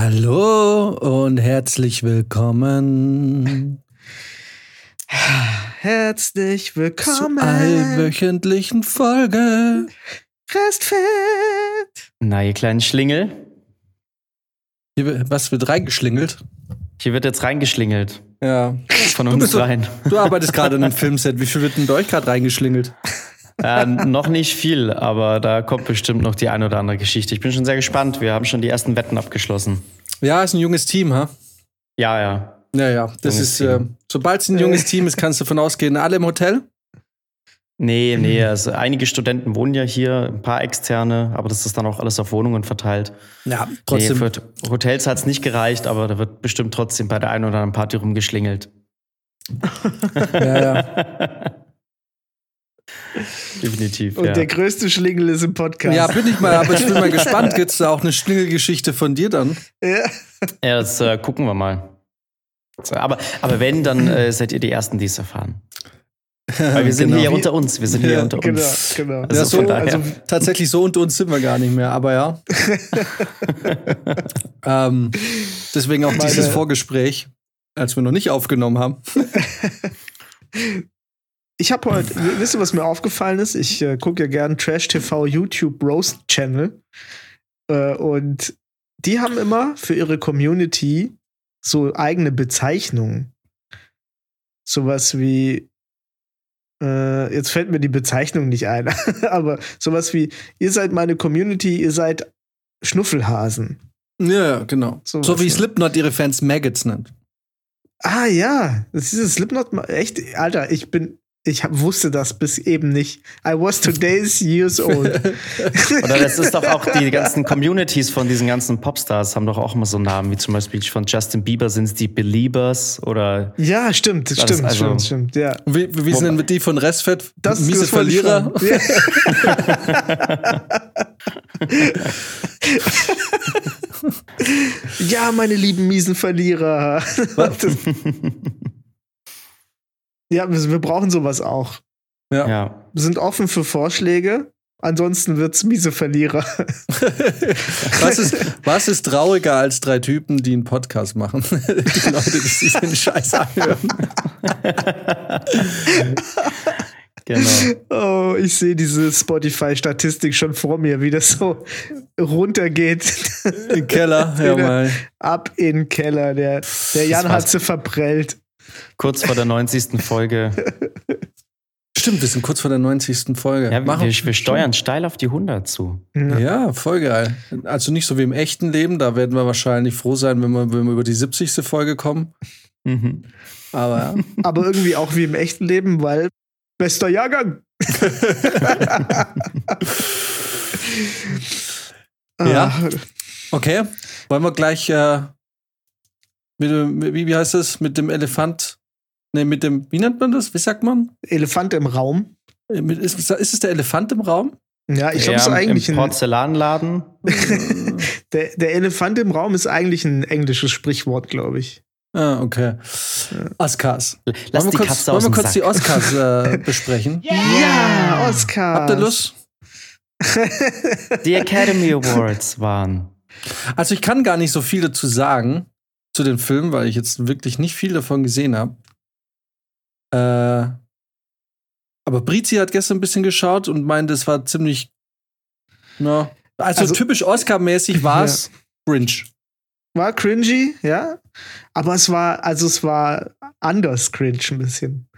Hallo und herzlich willkommen Herzlich willkommen zur allwöchentlichen Folge. Restfett. Na, ihr kleinen Schlingel. Hier, was wird reingeschlingelt? Hier wird jetzt reingeschlingelt. Ja. Von Du, uns so, rein. du arbeitest gerade in einem Filmset. Wie viel wird denn bei euch gerade reingeschlingelt? Äh, noch nicht viel, aber da kommt bestimmt noch die eine oder andere Geschichte. Ich bin schon sehr gespannt. Wir haben schon die ersten Wetten abgeschlossen. Ja, ist ein junges Team, ha? Ja, ja. Ja, ja. Das Junges ist, äh, sobald es ein junges Team ist, kannst du davon ausgehen, alle im Hotel? Nee, nee, also einige Studenten wohnen ja hier, ein paar externe, aber das ist dann auch alles auf Wohnungen verteilt. Ja, Nee, trotzdem. für Hotels hat es nicht gereicht, aber da wird bestimmt trotzdem bei der einen oder anderen Party rumgeschlingelt. ja, ja. Definitiv. Und ja. der größte Schlingel ist im Podcast. ja, bin ich mal, aber ich bin mal gespannt. Gibt es da auch eine Schlingelgeschichte von dir dann? Ja. Ja, das äh, gucken wir mal. So, aber, aber wenn, dann äh, seid ihr die Ersten, die es erfahren. Weil wir sind Genau. hier unter uns. Wir sind hier Ja, unter Genau, uns. genau. Also ja, so, also- tatsächlich so unter uns sind wir gar nicht mehr, aber ja. ähm, deswegen auch Meine- dieses Vorgespräch, als wir noch nicht aufgenommen haben. Ich habe heute, wisst ihr, was mir aufgefallen ist? Ich äh, gucke ja gern Trash TV YouTube Roast Channel. Äh, und die haben immer für ihre Community so eigene Bezeichnungen. Sowas wie, äh, jetzt fällt mir die Bezeichnung nicht ein, aber sowas wie, ihr seid meine Community, ihr seid Schnuffelhasen. Ja, genau. So So, wie? Slipknot ihre Fans Maggots nennt. Ah ja, das ist dieses Slipknot. Echt, Alter, ich bin, ich hab, wusste das bis eben nicht. I was today's years old. Oder das ist doch auch die ganzen Communities von diesen ganzen Popstars haben doch auch immer so Namen, wie zum Beispiel von Justin Bieber sind es die Beliebers oder ja, stimmt, stimmt, also- stimmt, stimmt. Ja, Wie, wie sind denn die von Restfett? das Miese das Verlierer? ja, meine lieben miesen Verlierer. Ja, wir, wir brauchen sowas auch. ja. Wir sind offen für Vorschläge. Ansonsten wird's miese Verlierer. was, ist, was ist trauriger als drei Typen, die einen Podcast machen? die Leute, die sich den Scheiß anhören. Genau. Oh, ich sehe diese Spotify-Statistik schon vor mir, wie das so runtergeht. Im Keller, ja mal. Ab in den Keller. Der, der Jan hat sie verprellt. Kurz vor der 90. Folge. Stimmt, wir sind kurz vor der 90. Folge. Ja, wir, wir, wir steuern steil auf die 100 zu. Ja, voll geil. Also nicht so wie im echten Leben, da werden wir wahrscheinlich froh sein, wenn wir, wenn wir über die 70. Folge kommen. Mhm. Aber ja. Aber irgendwie auch wie im echten Leben, weil bester Jahrgang. Ja. Ah, Okay, wollen wir gleich äh, mit dem, wie, wie heißt das, mit dem Elefant, ne, mit dem, wie nennt man das, wie sagt man? Elefant im Raum. Äh, Ist, ist es der Elefant im Raum? Ja, ich glaube, Ja, es ist eigentlich Im ein, Porzellanladen. der, der Elefant im Raum ist eigentlich ein englisches Sprichwort, glaube ich. Ah, okay. Oscars. Lass wollen wir kurz, wollen aus wir dem kurz Sack. die Oscars äh, besprechen? Ja, Oscar. Habt ihr Lust? Die Academy Awards waren. Also ich kann gar nicht so viel dazu sagen zu den Filmen, weil ich jetzt wirklich nicht viel davon gesehen habe. Äh, aber Brizi hat gestern ein bisschen geschaut und meinte, es war ziemlich. Na, also, Also- typisch Oscar-mäßig war es Grinch. War cringy, ja. Aber es war, also es war anders cringe ein bisschen.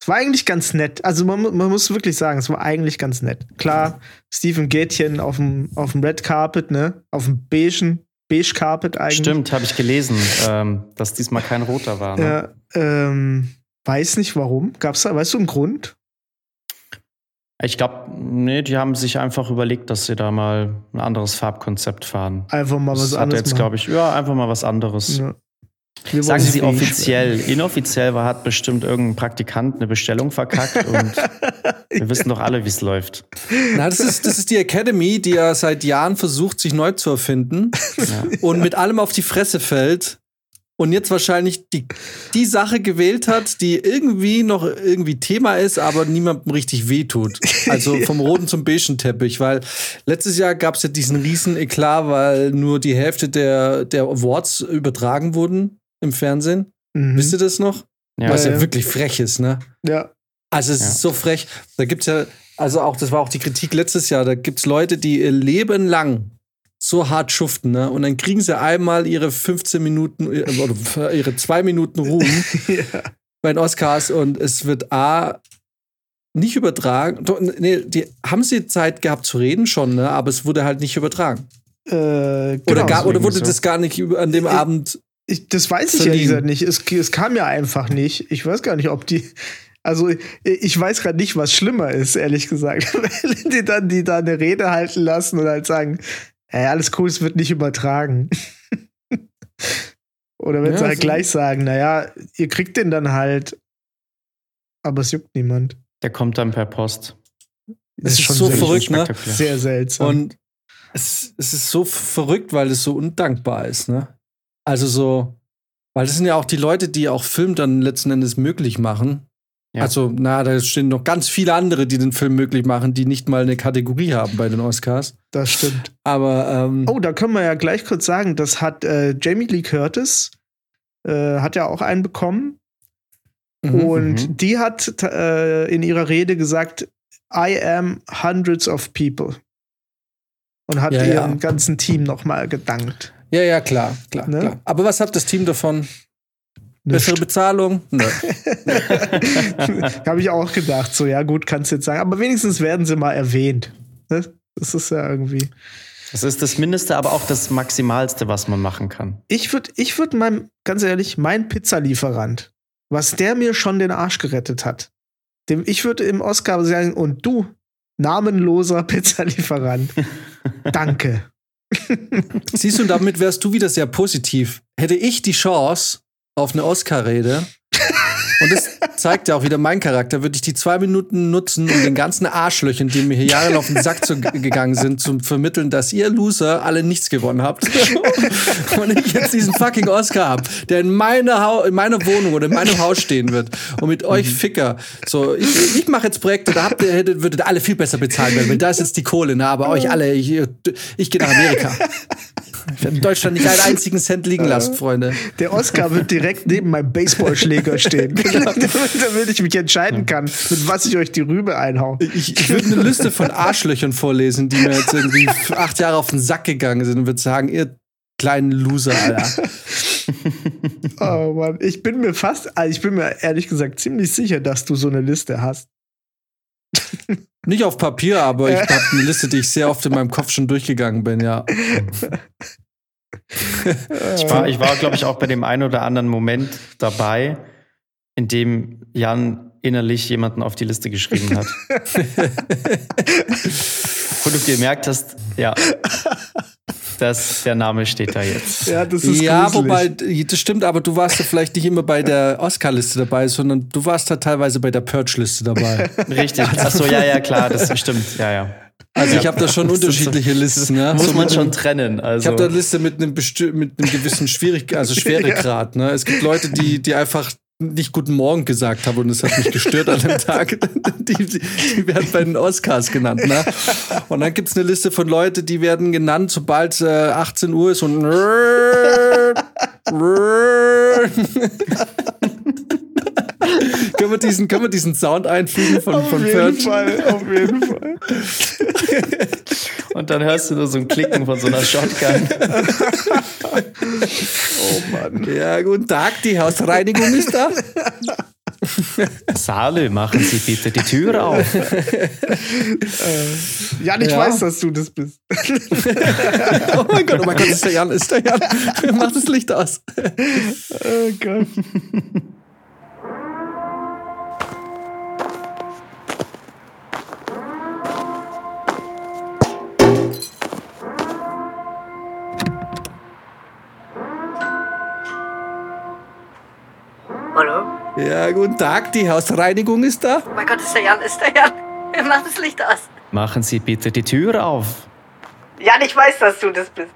Es war eigentlich ganz nett. Also man, man muss wirklich sagen, es war eigentlich ganz nett. Klar, Stephen Gätchen auf dem, auf dem Red Carpet, ne? Auf dem beigen, beige Carpet eigentlich. Stimmt, habe ich gelesen, ähm, dass diesmal kein roter war. Ne? Ja, ähm, weiß nicht warum. Gab's da, weißt du einen Grund? Ich glaube, nee, die haben sich einfach überlegt, dass sie da mal ein anderes Farbkonzept fahren. Einfach mal was das hat anderes jetzt, glaube ich, ja, einfach mal was anderes. Ja. Sagen Sie offiziell. Inoffiziell war, hat bestimmt irgendein Praktikant eine Bestellung verkackt und wir wissen doch alle, wie es läuft. Na, das ist, das ist die Academy, die ja seit Jahren versucht, sich neu zu erfinden Ja. und mit allem auf die Fresse fällt und jetzt wahrscheinlich die, die Sache gewählt hat, die irgendwie noch irgendwie Thema ist, aber niemandem richtig wehtut. Also vom roten zum beigen Teppich, weil letztes Jahr gab es ja diesen riesen Eklat, weil nur die Hälfte der, der Awards übertragen wurden im Fernsehen. Mhm. Wisst ihr das noch? Ja, Was ja, ja. wirklich frech ist, ne? Ja. Also es Ja. ist so frech. Da gibt's ja, also auch, das war auch die Kritik letztes Jahr, da gibt's Leute, die ihr Leben lang so hart schuften, ne? Und dann kriegen sie einmal ihre 15 Minuten äh, oder ihre zwei Minuten Ruhm ja. bei den Oscars und es wird A nicht übertragen. Nee, die haben sie Zeit gehabt zu reden schon, ne? Aber es wurde halt nicht übertragen. Äh, Oder, genau. gar, oder wurde so. das gar nicht an dem Ich- Abend. Ich, das weiß ich ehrlich gesagt nicht. Es, es kam ja einfach nicht. Ich weiß gar nicht, ob die. Also, ich weiß gerade nicht, was schlimmer ist, ehrlich gesagt. Wenn die dann, die da eine Rede halten lassen und halt sagen, ey, alles cool, es wird nicht übertragen. Oder wenn Ja, sie halt so- gleich sagen, naja, ihr kriegt den dann halt, aber es juckt niemand. Der kommt dann per Post. Es ist schon so verrückt, ne? Sehr seltsam. Und es, es ist so verrückt, weil es so undankbar ist, ne? Also so, weil das sind ja auch die Leute, die auch Film dann letzten Endes möglich machen. Ja. Also, na, da stehen noch ganz viele andere, die den Film möglich machen, die nicht mal eine Kategorie haben bei den Oscars. das stimmt. Aber ähm, Oh, da können wir ja gleich kurz sagen, das hat äh, Jamie Lee Curtis, äh, hat ja auch einen bekommen. mhm. Und Mhm. die hat äh, in ihrer Rede gesagt, I am hundreds of people. Und hat Ja, ja. ihrem ganzen Team nochmal gedankt. ja, ja, klar, klar, Ne? klar. Aber was hat das Team davon? Bessere Nicht. Bezahlung? Nö. Habe ich auch gedacht, so ja gut, kannst jetzt sagen. Aber wenigstens werden sie mal erwähnt. Ne? Das ist ja irgendwie. Das ist das Mindeste, aber auch das Maximalste, was man machen kann. Ich würde, ich würde meinem, ganz ehrlich, mein Pizzalieferant, was der mir schon den Arsch gerettet hat, dem ich würde im Oscar sagen, und du, namenloser Pizzalieferant, danke. Siehst du, und damit wärst du wieder sehr positiv. Hätte ich die Chance auf eine Oscar-Rede, und das zeigt ja auch wieder meinen Charakter, würde ich die zwei Minuten nutzen, um den ganzen Arschlöchern, die mir hier jahrelang auf den Sack zu, gegangen sind, zu vermitteln, dass ihr Loser alle nichts gewonnen habt. und ich jetzt diesen fucking Oscar hab, der in meiner, in meiner Wohnung oder in meinem Haus stehen wird. Und mit euch Ficker. So, ich, ich mache jetzt Projekte, da habt ihr, hättet, würdet alle viel besser bezahlt werden, weil da ist jetzt die Kohle, ne? aber euch alle, ich, ich gehe nach Amerika. Ich werde in Deutschland nicht einen einzigen Cent liegen lassen, Freunde. Der Oscar wird direkt neben meinem Baseballschläger stehen, damit ich mich entscheiden kann, mit was ich euch die Rübe einhau. Ich, ich würde eine Liste von Arschlöchern vorlesen, die mir jetzt irgendwie für acht Jahre auf den Sack gegangen sind und würde sagen, ihr kleinen Loser, Alter. Oh Mann, ich bin mir fast, also ich bin mir ehrlich gesagt ziemlich sicher, dass du so eine Liste hast. Nicht auf Papier, aber ich habe eine Liste, die ich sehr oft in meinem Kopf schon durchgegangen bin, ja. Ich war, ich war glaube ich, auch bei dem einen oder anderen Moment dabei, in dem Jan innerlich jemanden auf die Liste geschrieben hat. Wo du gemerkt hast, ja, dass der Name steht da jetzt. Ja, das ist Ja, gruselig. wobei, das stimmt, aber du warst ja vielleicht nicht immer bei der Oscar-Liste dabei, sondern du warst da teilweise bei der Purge-Liste dabei. Richtig. Achso, ja, ja, klar, das stimmt. Ja, ja. Also ich habe da schon unterschiedliche Listen. Ne? Muss So man schon einem- trennen. Ich Also, habe da eine Liste mit einem, mit einem gewissen Schwierig also Schweregrad. Ne? Es gibt Leute, die, die einfach nicht Guten Morgen gesagt haben und das hat mich gestört an dem Tag. Die, die, die werden bei den Oscars genannt. Ne? Und dann gibt's eine Liste von Leuten, die werden genannt, sobald äh, 18 Uhr ist und können, wir diesen, können wir diesen Sound einfügen von, auf von jeden Purge? Fall, auf jeden Fall. und dann hörst du nur so ein Klicken von so einer Shotgun. Oh Mann. Ja, guten Tag, die Hausreinigung ist da. Salü, machen Sie bitte die Tür auf. Jan, ich Ja. weiß, dass du das bist. Oh mein Gott, oh mein Gott, ist der Jan, ist der Jan. Mach das Licht aus. Oh Gott. Hallo? Ja, guten Tag, die Hausreinigung ist da. Oh mein Gott, ist der Jan, ist der Jan. Mach das Licht aus. Machen Sie bitte die Tür auf. Jan, ich weiß, dass du das bist.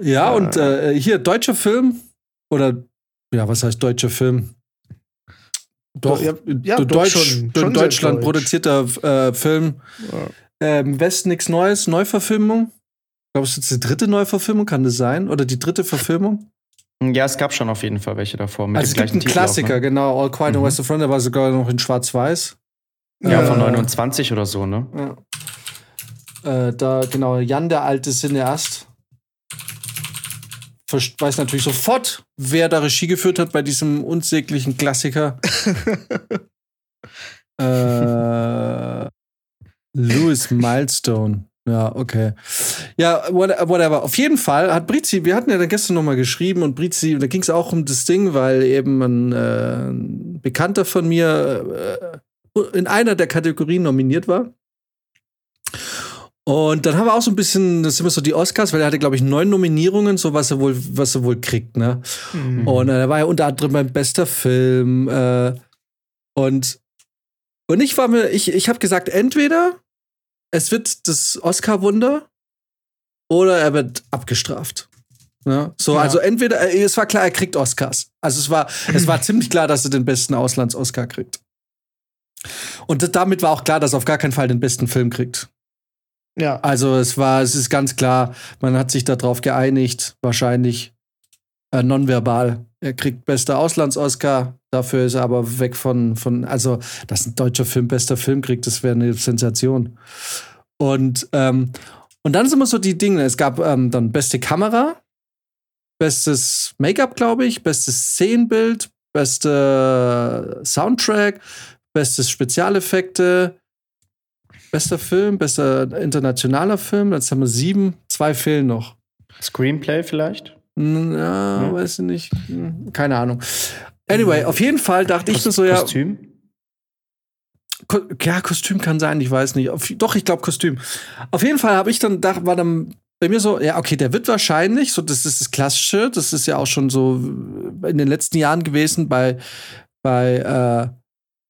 Ja, und äh, hier, deutscher Film oder ja, was heißt deutscher Film? Doch, Ja, ja, doch Deutsch, schon- schon Deutschland deutsch. produzierter äh, Film. Ja. Ähm, West nichts Neues, Neuverfilmung. Ich glaube, es ist jetzt die dritte Neuverfilmung, kann das sein? Oder die dritte Verfilmung? Ja, es gab schon auf jeden Fall welche davor. Mit also es gibt einen Titel auch, Klassiker, ne? genau. All Quiet on Mhm. Western Front, der war sogar noch in Schwarz-Weiß. Ja, von Äh, 29 oder so, ne? Ja. Äh, da, genau, Jan, der alte Cineast, weiß natürlich sofort, wer da Regie geführt hat bei diesem unsäglichen Klassiker. äh, Louis Milestone. Ja, okay. Ja, what- whatever. Auf jeden Fall hat Brizi, wir hatten ja dann gestern noch mal geschrieben und Brizi, da ging es auch um das Ding, weil eben ein, äh, ein Bekannter von mir äh, in einer der Kategorien nominiert war. Und dann haben wir auch so ein bisschen, das sind immer so die Oscars, weil er hatte, glaube ich, neun Nominierungen, so was er wohl, was er wohl kriegt, ne? Mhm. Und äh, er war ja unter anderem mein bester Film. Äh, und, und ich war mir, ich, ich habe gesagt, entweder es wird das Oscar-Wunder oder er wird abgestraft. Ne? So, Ja. also entweder, äh, es war klar, er kriegt Oscars. Also es war, es war ziemlich klar, dass er den besten Auslands-Oscar kriegt. Und damit war auch klar, dass er auf gar keinen Fall den besten Film kriegt. Ja. Also es war, es ist ganz klar, man hat sich darauf geeinigt, wahrscheinlich äh, nonverbal. Er kriegt bester Auslands-Oscar, dafür ist er aber weg von, von, also, dass ein deutscher Film bester Film kriegt, das wäre eine Sensation. Und, ähm, und dann sind immer so die Dinge, es gab ähm, dann beste Kamera, bestes Make-up, glaube ich, bestes Szenenbild, beste Soundtrack, bestes Spezialeffekte, bester Film, bester internationaler Film. Jetzt haben wir sieben, zwei fehlen noch. Screenplay vielleicht? Ja, Ja. weiß ich nicht. Hm, Keine Ahnung. Anyway, auf jeden Fall dachte ich mir so, ja, Kostüm? Ko ja, Kostüm kann sein, ich weiß nicht. Auf, doch, ich glaube Kostüm. Auf jeden Fall habe ich dann, da war dann bei mir so, ja, okay, der wird wahrscheinlich, so, das ist das Klassische, das ist ja auch schon so in den letzten Jahren gewesen bei, bei, äh,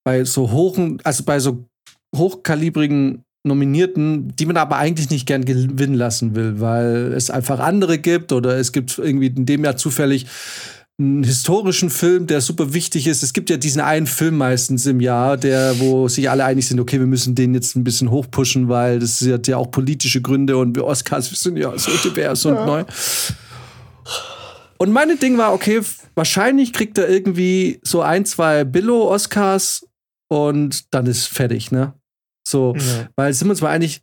bei so hohen, also bei so hochkalibrigen Nominierten, die man aber eigentlich nicht gern gewinnen lassen will, weil es einfach andere gibt oder es gibt irgendwie in dem Jahr zufällig einen historischen Film, der super wichtig ist. Es gibt ja diesen einen Film meistens im Jahr, der, wo sich alle einig sind, okay, wir müssen den jetzt ein bisschen hochpushen, weil das hat ja auch politische Gründe und wir Oscars, wir sind ja so divers und neu. Und meine Ding war, okay, wahrscheinlich kriegt er irgendwie so ein, zwei Billo-Oscars und dann ist fertig, ne? So, Ja. weil sind wir uns mal einig,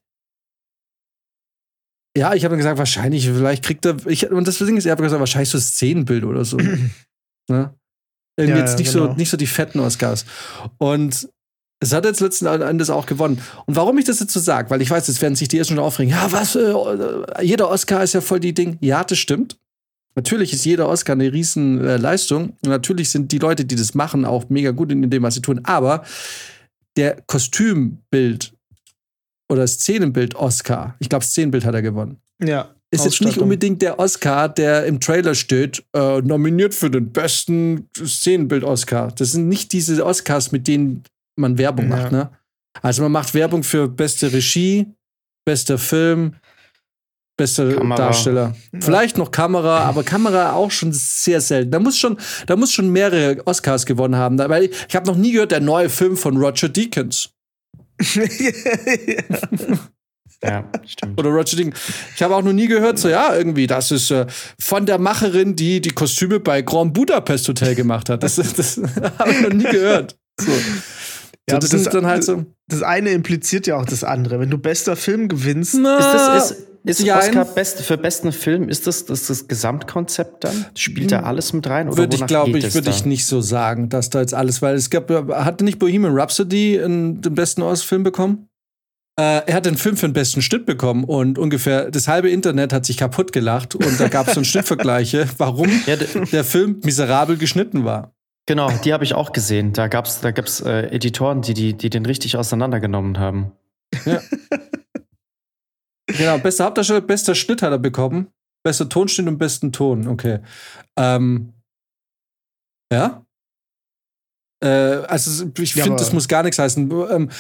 ja, ich habe dann gesagt, wahrscheinlich, vielleicht kriegt er, ich, und das Ding ist, er hat gesagt, wahrscheinlich so Szenenbild oder so. ne? Irgendwie Ja, jetzt nicht, genau. so, nicht so die fetten Oscars. Und es hat jetzt letzten Endes auch gewonnen. Und warum ich das jetzt so sage, weil ich weiß, jetzt werden sich die ersten schon aufregen. Ja, was, äh, jeder Oscar ist ja voll die Ding. Ja, das stimmt. Natürlich ist jeder Oscar eine riesen äh, Leistung. Und natürlich sind die Leute, die das machen, auch mega gut in dem, was sie tun. Aber der Kostümbild oder Szenenbild Oscar, ich glaube, Szenenbild hat er gewonnen, Ja. ist jetzt nicht unbedingt der Oscar, der im Trailer steht, äh, nominiert für den besten Szenenbild Oscar. Das sind nicht diese Oscars, mit denen man Werbung Ja. macht, ne? Also man macht Werbung für beste Regie, bester Film, bester Kamera. Darsteller. Vielleicht noch Kamera, aber Kamera auch schon sehr selten. Da muss schon, da muss schon mehrere Oscars gewonnen haben. Weil ich, ich habe noch nie gehört, der neue Film von Roger Deakins. Ja, stimmt. Oder Roger Deakins. Ich habe auch noch nie gehört, so ja, irgendwie, das ist äh, von der Macherin, die die Kostüme bei Grand Budapest Hotel gemacht hat. Das, das habe ich noch nie gehört. So. Ja, so, das, das- halt so. das eine impliziert ja auch das andere. Wenn du bester Film gewinnst, Na, Ist das ist, ist Jein. Oscar best, für besten Film, ist das, das das Gesamtkonzept dann? Spielt da alles mit rein? Oder Würde ich, glaube ich, es würde ich nicht so sagen, dass da jetzt alles, weil es gab, hatte nicht Bohemian Rhapsody in, den besten Ostfilm bekommen? Äh, er hat den Film für den besten Schnitt bekommen und ungefähr das halbe Internet hat sich kaputt gelacht und da gab es so Schnittvergleiche, warum Ja, der Film miserabel geschnitten war. Genau, die habe ich auch gesehen. Da gab's, da gab's äh, Editoren, die, die, die den richtig auseinandergenommen haben. Genau, bester Hauptdarsteller, bester Schnitt hat er bekommen. Bester Tonschnitt und besten Ton, okay. Ähm, ja? Äh, also, ich finde, das muss gar nichts heißen. Ähm,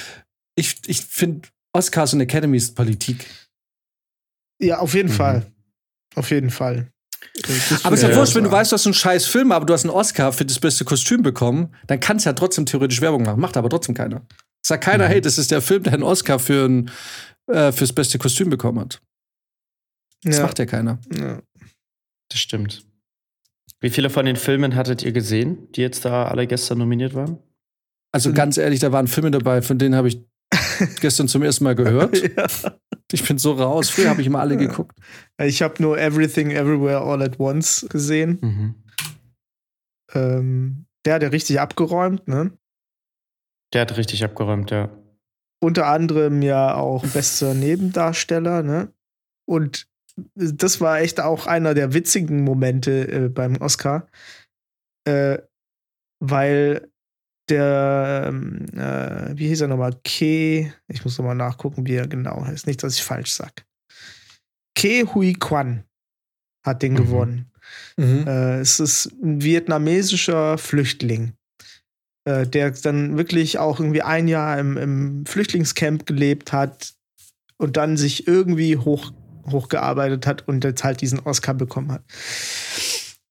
ich ich finde, Oscars und Academy ist Politik. ja, auf jeden Mhm. Fall. Auf jeden Fall. Aber es ist ja, wurscht, wenn du weißt, du hast einen scheiß Film, aber du hast einen Oscar für das beste Kostüm bekommen, dann kannst du ja trotzdem theoretisch Werbung machen. Macht aber trotzdem keiner. Sagt keiner, hey, das ist der Film, der einen Oscar für ein, äh, fürs beste Kostüm bekommen hat. Das Ja. macht ja keiner. Ja. Das stimmt. Wie viele von den Filmen hattet ihr gesehen, die jetzt da alle gestern nominiert waren? Also Mhm. ganz ehrlich, da waren Filme dabei, von denen habe ich gestern zum ersten Mal gehört. Ja. Ich bin so raus. Früher habe ich immer alle geguckt. Ich habe nur Everything Everywhere All at Once gesehen. Mhm. Ähm, der hat ja richtig abgeräumt, ne? Der hat richtig abgeräumt, ja. Unter anderem ja auch bester Nebendarsteller, ne? Und das war echt auch einer der witzigen Momente äh, beim Oscar, äh, weil der, ähm, äh, wie hieß er nochmal? Ke, ich muss nochmal nachgucken, wie er genau heißt. Nicht, dass ich falsch sag. Ke Hui Kwan hat den Mhm. gewonnen. Mhm. Äh, es ist ein vietnamesischer Flüchtling, äh, der dann wirklich auch irgendwie ein Jahr im, im Flüchtlingscamp gelebt hat und dann sich irgendwie hoch, hochgearbeitet hat und jetzt halt diesen Oscar bekommen hat.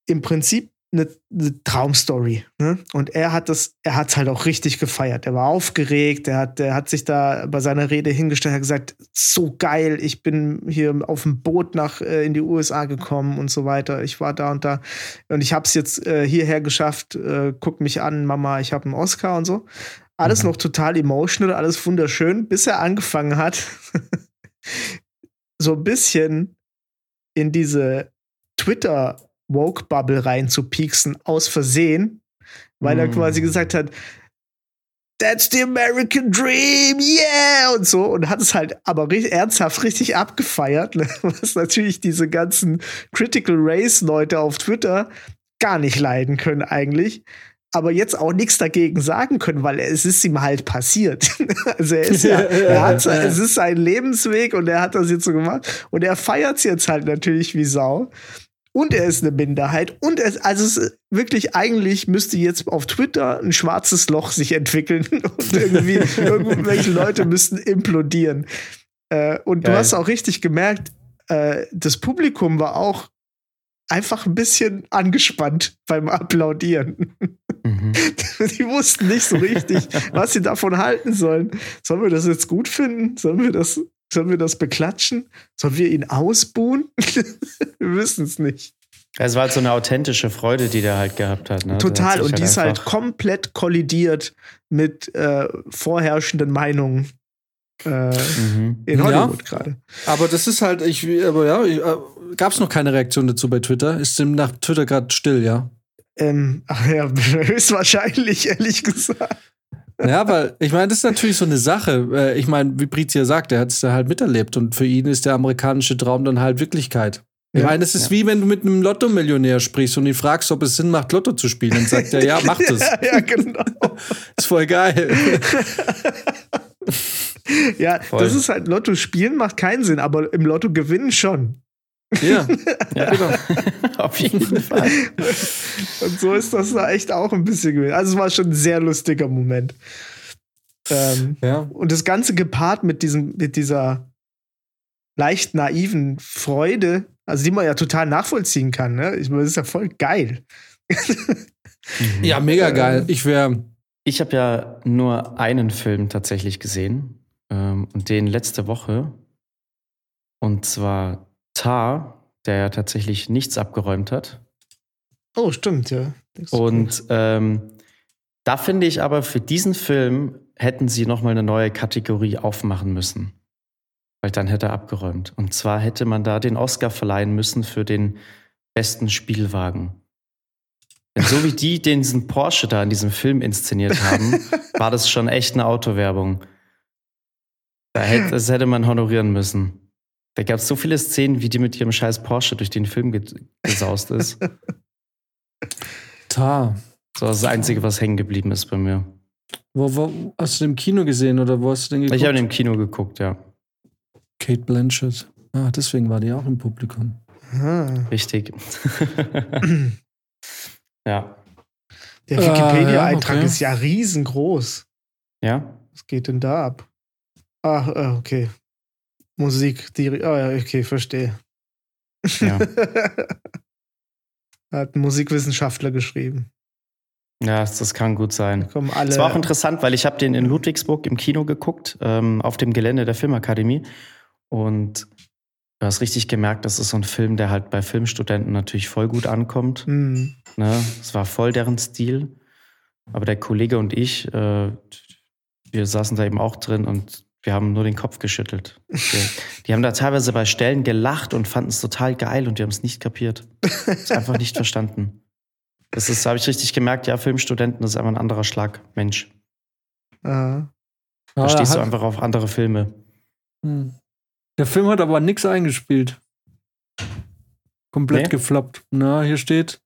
Im Prinzip eine, eine Traumstory. Ne? Und er hat das, er hat es halt auch richtig gefeiert. Er war aufgeregt, er hat, er hat sich da bei seiner Rede hingestellt, hat gesagt, so geil, ich bin hier auf dem Boot nach äh, in die USA gekommen und so weiter. Ich war da und da und ich habe es jetzt äh, hierher geschafft. Äh, guck mich an, Mama, ich habe einen Oscar und so. Alles Mhm. noch total emotional, alles wunderschön, bis er angefangen hat, so ein bisschen in diese Twitter Woke-Bubble reinzupieksen, aus Versehen, weil er Mm. quasi gesagt hat, That's the American Dream, yeah! Und so. Und hat es halt aber richtig, ernsthaft richtig abgefeiert, ne? was natürlich diese ganzen Critical Race-Leute auf Twitter gar nicht leiden können, eigentlich. Aber jetzt auch nichts dagegen sagen können, weil es ist ihm halt passiert. also er ist ja, er hat, es ist sein Lebensweg und er hat das jetzt so gemacht. Und er feiert es jetzt halt natürlich wie Sau. Und er ist eine Minderheit. Und es, also es ist wirklich, eigentlich müsste jetzt auf Twitter ein schwarzes Loch sich entwickeln und irgendwie irgendwelche Leute müssten implodieren. Äh, und du Geil. hast auch richtig gemerkt, äh, das Publikum war auch einfach ein bisschen angespannt beim Applaudieren. Mhm. Die wussten nicht so richtig, was sie davon halten sollen. Sollen wir das jetzt gut finden? Sollen wir das, sollen wir das beklatschen? Sollen wir ihn ausbuhen? wir wissen es nicht. Es war halt so eine authentische Freude, die der halt gehabt hat. Ne? Total. hat Und die ist halt komplett kollidiert mit äh, vorherrschenden Meinungen äh, Mhm. in Ja. Hollywood gerade. Aber das ist halt, ich, aber ja, ich, äh, gab es noch keine Reaktion dazu bei Twitter? Ist dem nach Twitter gerade still, ja? Ähm, ach ja, höchstwahrscheinlich, ehrlich gesagt. Ja, weil ich meine, das ist natürlich so eine Sache. Äh, Ich meine, wie Brizia sagt, er hat es da halt miterlebt und für ihn ist der amerikanische Traum dann halt Wirklichkeit. Ich Ja. meine, das ist wie wenn du mit einem Lotto-Millionär sprichst und ihn fragst, ob es Sinn macht, Lotto zu spielen. Dann sagt er, ja, macht es. ja, ja, genau. Ist voll geil. Ja, Voll. das ist halt Lotto spielen macht keinen Sinn, aber im Lotto gewinnen schon. Ja. Ja, Genau. auf jeden Fall. Und so ist das da echt auch ein bisschen gewesen. Also es war schon ein sehr lustiger Moment. Ähm, ja. und das Ganze gepaart mit diesem, mit dieser leicht naiven Freude, also die man ja total nachvollziehen kann, ne? Ich meine, das ist ja voll geil. Ja, mega geil. Ich wäre. Ich habe ja nur einen Film tatsächlich gesehen ähm, und den letzte Woche. Und zwar Tar, der ja tatsächlich nichts abgeräumt hat. Oh, stimmt, ja. Und ähm, da finde ich aber, für diesen Film hätten sie nochmal eine neue Kategorie aufmachen müssen. Weil dann hätte er abgeräumt. Und zwar hätte man da den Oscar verleihen müssen für den besten Spielwagen. Denn so wie die den diesen Porsche da in diesem Film inszeniert haben, war das schon echt eine Autowerbung. Da hätte, das hätte man honorieren müssen. Da gab es so viele Szenen, wie die mit ihrem scheiß Porsche durch den Film ge gesaust ist. Ta. So das, ist das Einzige, was hängen geblieben ist bei mir. Wo, wo, hast du den im Kino gesehen oder wo hast du den geguckt? Ich habe den im Kino geguckt, ja. Kate Blanchett. Ah, deswegen war die auch im Publikum. Ah. Richtig. ja. Der Äh, ja, Wikipedia-Eintrag okay. ist ja riesengroß. Ja? Was geht denn da ab? Ach, äh, okay. Musik, die. Ah, ja, okay, verstehe. Ja. Hat ein Musikwissenschaftler geschrieben. Ja, das kann gut sein. Es war auch interessant, weil ich habe den in Ludwigsburg im Kino geguckt, ähm, auf dem Gelände der Filmakademie. Und du hast richtig gemerkt, das ist so ein Film, der halt bei Filmstudenten natürlich voll gut ankommt. Mhm. Ne? Es war voll deren Stil. Aber der Kollege und ich, äh, wir saßen da eben auch drin und wir haben nur den Kopf geschüttelt. Die, die haben da teilweise bei Stellen gelacht und fanden es total geil und die haben es nicht kapiert. Es einfach nicht verstanden. Das ist, habe ich richtig gemerkt, ja, Filmstudenten das ist einfach ein anderer Schlag Mensch. Aha. Da Ah, stehst du einfach auf andere Filme. Hm. Der Film hat aber nichts eingespielt. Komplett Nee? gefloppt. Na, hier steht,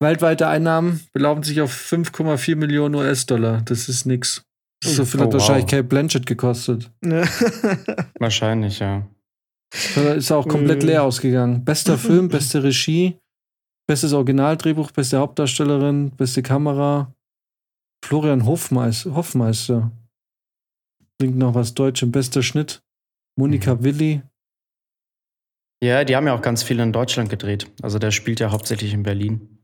weltweite Einnahmen belaufen sich auf 5,4 Millionen US-Dollar. Das ist nix. So viel Oh, hat wahrscheinlich wow. Kate Blanchett gekostet. Wahrscheinlich, ja. Ist auch komplett Mhm. leer ausgegangen. Bester Film, beste Regie, bestes Originaldrehbuch, beste Hauptdarstellerin, beste Kamera. Florian Hofmeister. Hofmeister. Bringt noch was Deutschem. Bester Schnitt. Monika Willi. Ja, die haben ja auch ganz viel in Deutschland gedreht. Also der spielt ja hauptsächlich in Berlin.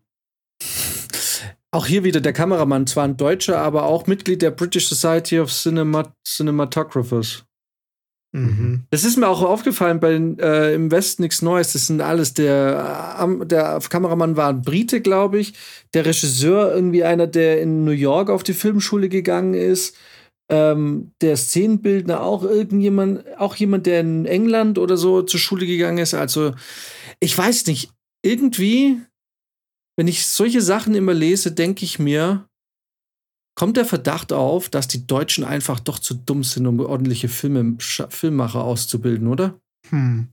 Auch hier wieder der Kameramann, zwar ein Deutscher, aber auch Mitglied der British Society of Cinemat Cinematographers. mhm. Das ist mir auch aufgefallen bei den, äh, im Westen nichts Neues. Das sind alles der, äh, der Kameramann war ein Brite, glaube ich. Der Regisseur irgendwie einer, der in New York auf die Filmschule gegangen ist. Ähm, der Szenenbildner auch irgendjemand, auch jemand, der in England oder so zur Schule gegangen ist. Also ich weiß nicht. Irgendwie, wenn ich solche Sachen immer lese, denke ich mir, kommt der Verdacht auf, dass die Deutschen einfach doch zu dumm sind, um ordentliche Filme, Filmmacher auszubilden, oder? Hm.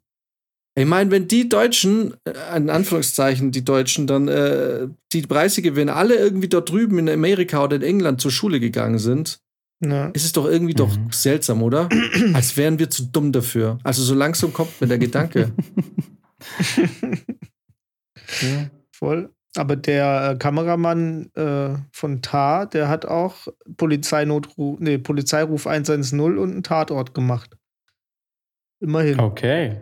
Ich meine, wenn die Deutschen, äh, in Anführungszeichen die Deutschen, dann äh, die Preise gewinnen, alle irgendwie dort drüben in Amerika oder in England zur Schule gegangen sind, Ja. ist es doch irgendwie doch Mhm. seltsam, oder? Als wären wir zu dumm dafür. Also so langsam kommt mir der Gedanke. Voll. Aber der äh, Kameramann äh, von Tar, der hat auch Polizeinotruf, nee, Polizeiruf 110 und einen Tatort gemacht. Immerhin. Okay.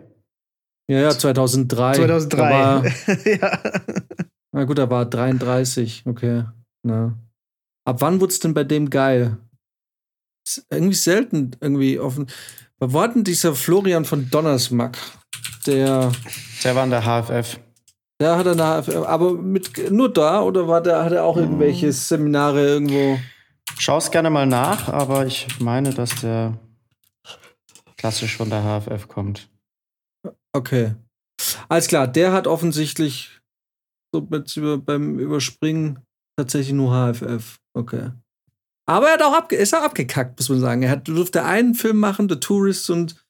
Ja, ja, 2003. Da 2003. war, ja. na gut, da war 33, okay. Na. Ab wann wurde es denn bei dem geil? Ist irgendwie selten irgendwie offen. Wo hat denn dieser Florian von Donnersmack? Der, Der war in der HFF. Der hat eine, aber mit, nur da oder war der, hat er auch irgendwelche Seminare irgendwo? Schau's gerne mal nach, aber ich meine, dass der klassisch von der HFF kommt. Okay. Alles klar, der hat offensichtlich so über, beim Überspringen tatsächlich nur HFF. Okay. Aber er hat auch abge ist auch abgekackt, muss man sagen. Er hat, durfte einen Film machen, The Tourist, und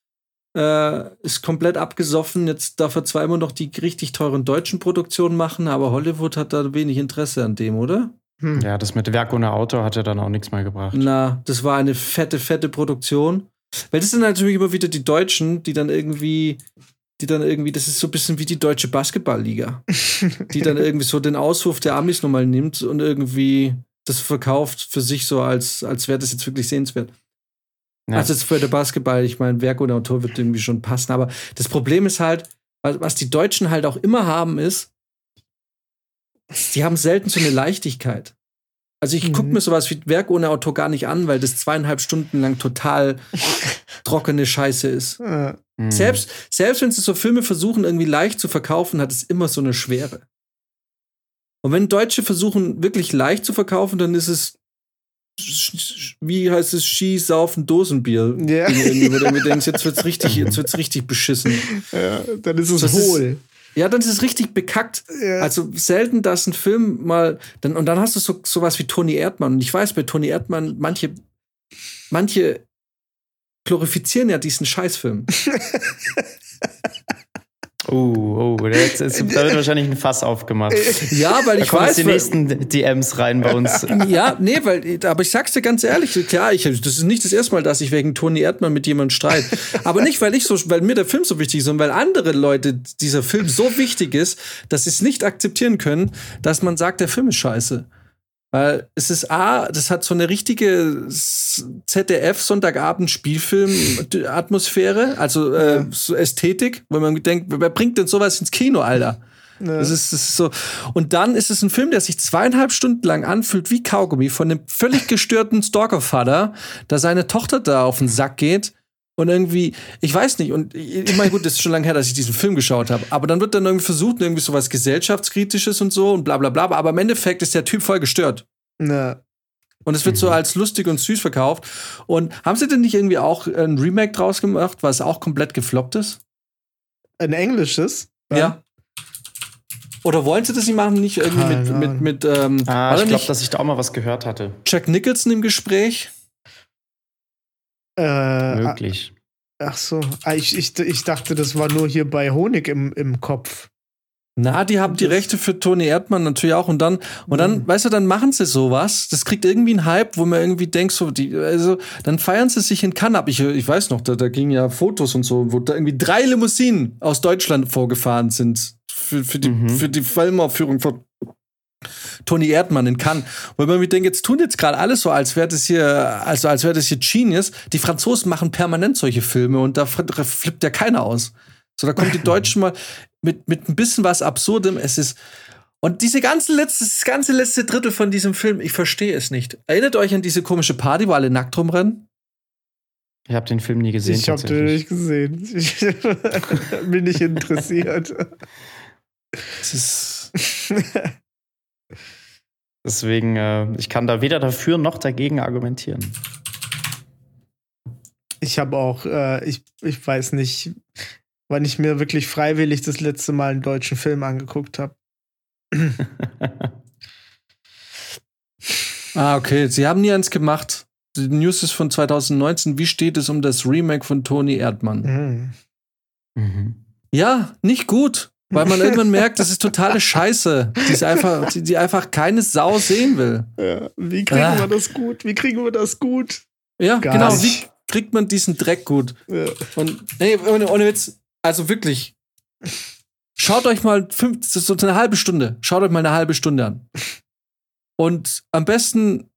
äh, ist komplett abgesoffen. Jetzt darf er zwar immer noch die richtig teuren deutschen Produktionen machen, aber Hollywood hat da wenig Interesse an dem, oder? Hm. Ja, das mit Werk ohne Auto hat ja dann auch nichts mehr gebracht. Na, das war eine fette, fette Produktion. Weil das sind natürlich immer wieder die Deutschen, die dann irgendwie, die dann irgendwie, das ist so ein bisschen wie die deutsche Basketballliga, die dann irgendwie so den Auswurf der Amis nochmal nimmt und irgendwie das verkauft für sich so, als, als wäre das jetzt wirklich sehenswert. Ja. Also jetzt für der Basketball, ich meine, Werk und Autor wird irgendwie schon passen, aber das Problem ist halt, was, die Deutschen halt auch immer haben, ist, die haben selten so eine Leichtigkeit. Also ich gucke Mhm. mir sowas wie Werk ohne Autor gar nicht an, weil das zweieinhalb Stunden lang total trockene Scheiße ist. Äh, Hm. Selbst, selbst wenn sie so Filme versuchen, irgendwie leicht zu verkaufen, hat es immer so eine Schwere. Und wenn Deutsche versuchen, wirklich leicht zu verkaufen, dann ist es, wie heißt es, Ski, Saufen, Dosenbier. Ja. Irgendwie, wo du mir denkst, jetzt wird's richtig, jetzt wird's richtig beschissen. ja, dann ist es Das ist- hohl. Ja, dann ist es richtig bekackt. Ja. Also selten, dass ein Film mal, dann, und dann hast du so sowas wie Toni Erdmann. Und ich weiß, bei Toni Erdmann, manche, manche glorifizieren ja diesen Scheißfilm. Oh, oh, jetzt, jetzt, da wird wahrscheinlich ein Fass aufgemacht. Ja, weil Da ich weiß, jetzt die weil, nächsten DMs rein bei uns. Ja, nee, weil, aber ich sag's dir ganz ehrlich, klar, ich, das ist nicht das erste Mal, dass ich wegen Toni Erdmann mit jemandem streit. Aber nicht, weil ich so, weil mir der Film so wichtig ist, sondern weil andere Leute dieser Film so wichtig ist, dass sie es nicht akzeptieren können, dass man sagt, der Film ist scheiße. Weil es ist A, das hat so eine richtige ZDF-Sonntagabend-Spielfilm-Atmosphäre, also äh, so Ästhetik, wo man denkt, wer bringt denn sowas ins Kino, Alter? Ne. Das, ist, das ist so. Und dann ist es ein Film, der sich zweieinhalb Stunden lang anfühlt wie Kaugummi von einem völlig gestörten Stalker-Vater, da seine Tochter da auf den Sack geht. Und irgendwie, ich weiß nicht, und ich meine, gut, das ist schon lange her, dass ich diesen Film geschaut habe, aber dann wird dann irgendwie versucht, irgendwie sowas gesellschaftskritisches und so und bla bla bla, aber im Endeffekt ist der Typ voll gestört. Ne. Und es wird so als lustig und süß verkauft. Und haben sie denn nicht irgendwie auch ein Remake draus gemacht, was auch komplett gefloppt ist? Ein englisches? Ja. Oder wollen sie das nicht machen? Nicht irgendwie mit, mit, Ahnung. mit ähm, Ah, ich glaube, dass ich da auch mal was gehört hatte. Jack Nicholson im Gespräch? Äh, Möglich. ach so. Ah, ich, ich, ich dachte, das war nur hier bei Honig im, im Kopf. Na, die haben die Rechte für Toni Erdmann natürlich auch. Und dann, und dann, Mhm. weißt du, dann machen sie sowas. Das kriegt irgendwie einen Hype, wo man irgendwie denkt, so, die, also, dann feiern sie sich in Cannes ab. Ich, ich weiß noch, da, da gingen ja Fotos und so, wo da irgendwie drei Limousinen aus Deutschland vorgefahren sind für, für die, Mhm. für die Filmaufführung von Toni Erdmann in Cannes. Weil man mir denkt, jetzt tun jetzt gerade alles so, als wäre das hier, also als wäre das hier Genius. Die Franzosen machen permanent solche Filme und da fl- flippt ja keiner aus. So, da kommen die Deutschen mal mit, mit ein bisschen was Absurdem. Es ist. Und diese ganze letzte, das ganze letzte Drittel von diesem Film, ich verstehe es nicht. Erinnert euch an diese komische Party, wo alle nackt rumrennen? Ich habe den Film nie gesehen. ich habe den nicht gesehen. Ich bin nicht interessiert. Es ist. Deswegen, äh, ich kann da weder dafür noch dagegen argumentieren. Ich habe auch, äh, ich, ich weiß nicht, wann ich mir wirklich freiwillig das letzte Mal einen deutschen Film angeguckt habe. Ah, okay. Sie haben nie eins gemacht. Die News ist von 2019. Wie steht es um das Remake von Toni Erdmann? Mhm. Mhm. Ja, nicht gut. Weil man irgendwann merkt, das ist totale Scheiße, die, ist einfach, die, die einfach keine Sau sehen will. Ja, wie kriegen Ah. wir das gut? Wie kriegen wir das gut? Ja, Gar genau. nicht. Wie kriegt man diesen Dreck gut? Ja. Und nee, ohne, ohne Witz, also wirklich. Schaut euch mal fünf, das ist so eine halbe Stunde. Schaut euch mal eine halbe Stunde an. Und am besten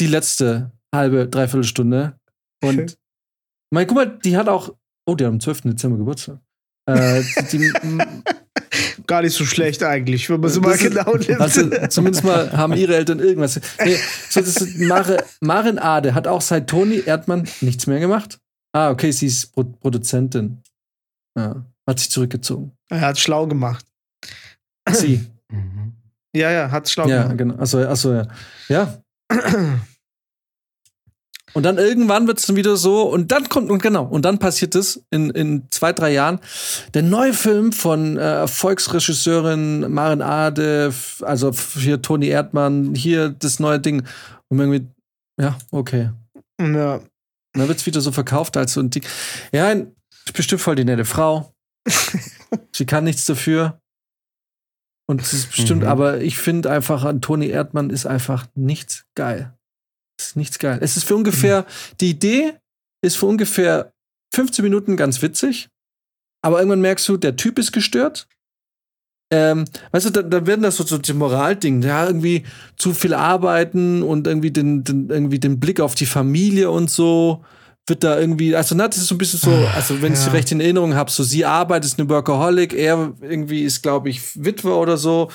die letzte halbe, dreiviertel Stunde. Und mein, guck mal, die hat auch. Oh, die hat am 12. Dezember Geburtstag. Äh, die, Gar nicht so schlecht eigentlich, wenn man so mal genau nimmt. Also zumindest mal haben ihre Eltern irgendwas. Nee, so, das ist Mare, Maren Ade hat auch seit Toni Erdmann nichts mehr gemacht. Ah, okay, sie ist Pro Produzentin. Ja, hat sich zurückgezogen. er hat schlau gemacht. Sie. Mhm. Ja, ja, hat schlau ja, gemacht. genau. Achso, achso, ja. Ja. Und dann irgendwann wird es dann wieder so, und dann kommt, und genau, und dann passiert es in, in zwei, drei Jahren. Der neue Film von äh, Erfolgsregisseurin Maren Ade, also hier Toni Erdmann, hier das neue Ding. Und irgendwie, ja, okay. Ja. Und dann wird es wieder so verkauft als so ein Ding. Ja, ist bestimmt voll die nette Frau. Sie kann nichts dafür. Und es ist bestimmt, Mhm. aber ich finde einfach, an Toni Erdmann ist einfach nichts geil. Ist nichts geil. Es ist für ungefähr, die Idee ist für ungefähr 15 Minuten ganz witzig, aber irgendwann merkst du, der Typ ist gestört. Ähm, weißt du, da, da werden das so, so die Moralding, ja, irgendwie zu viel arbeiten und irgendwie den, den, irgendwie den Blick auf die Familie und so wird da irgendwie, also na, das ist so ein bisschen so, also wenn ich Ja. sie recht in Erinnerung habe, so sie arbeitet, ist eine Workaholic, er irgendwie ist, glaube ich, Witwer oder so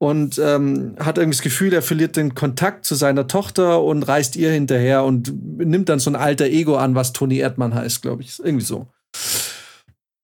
und ähm, hat irgendwie das Gefühl, er verliert den Kontakt zu seiner Tochter und reist ihr hinterher und nimmt dann so ein alter Ego an, was Toni Erdmann heißt, glaube ich. Irgendwie so.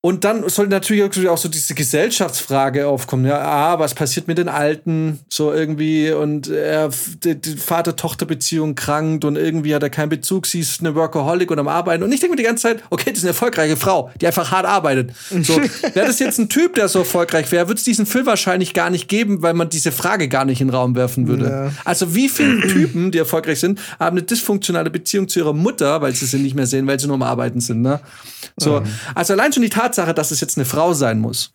Und dann soll natürlich auch so diese Gesellschaftsfrage aufkommen. Ja, ah, was passiert mit den Alten? So irgendwie und er, die, die Vater-Tochter-Beziehung krankt und irgendwie hat er keinen Bezug. Sie ist eine Workaholic und am Arbeiten. Und ich denke mir die ganze Zeit, okay, das ist eine erfolgreiche Frau, die einfach hart arbeitet. So, wäre das jetzt ein Typ, der so erfolgreich wäre, würde es diesen Film wahrscheinlich gar nicht geben, weil man diese Frage gar nicht in den Raum werfen würde. Ja. Also wie viele Typen, die erfolgreich sind, haben eine dysfunktionale Beziehung zu ihrer Mutter, weil sie sie nicht mehr sehen, weil sie nur am Arbeiten sind. Ne? So, also allein schon die Tatsache, dass es jetzt eine Frau sein muss.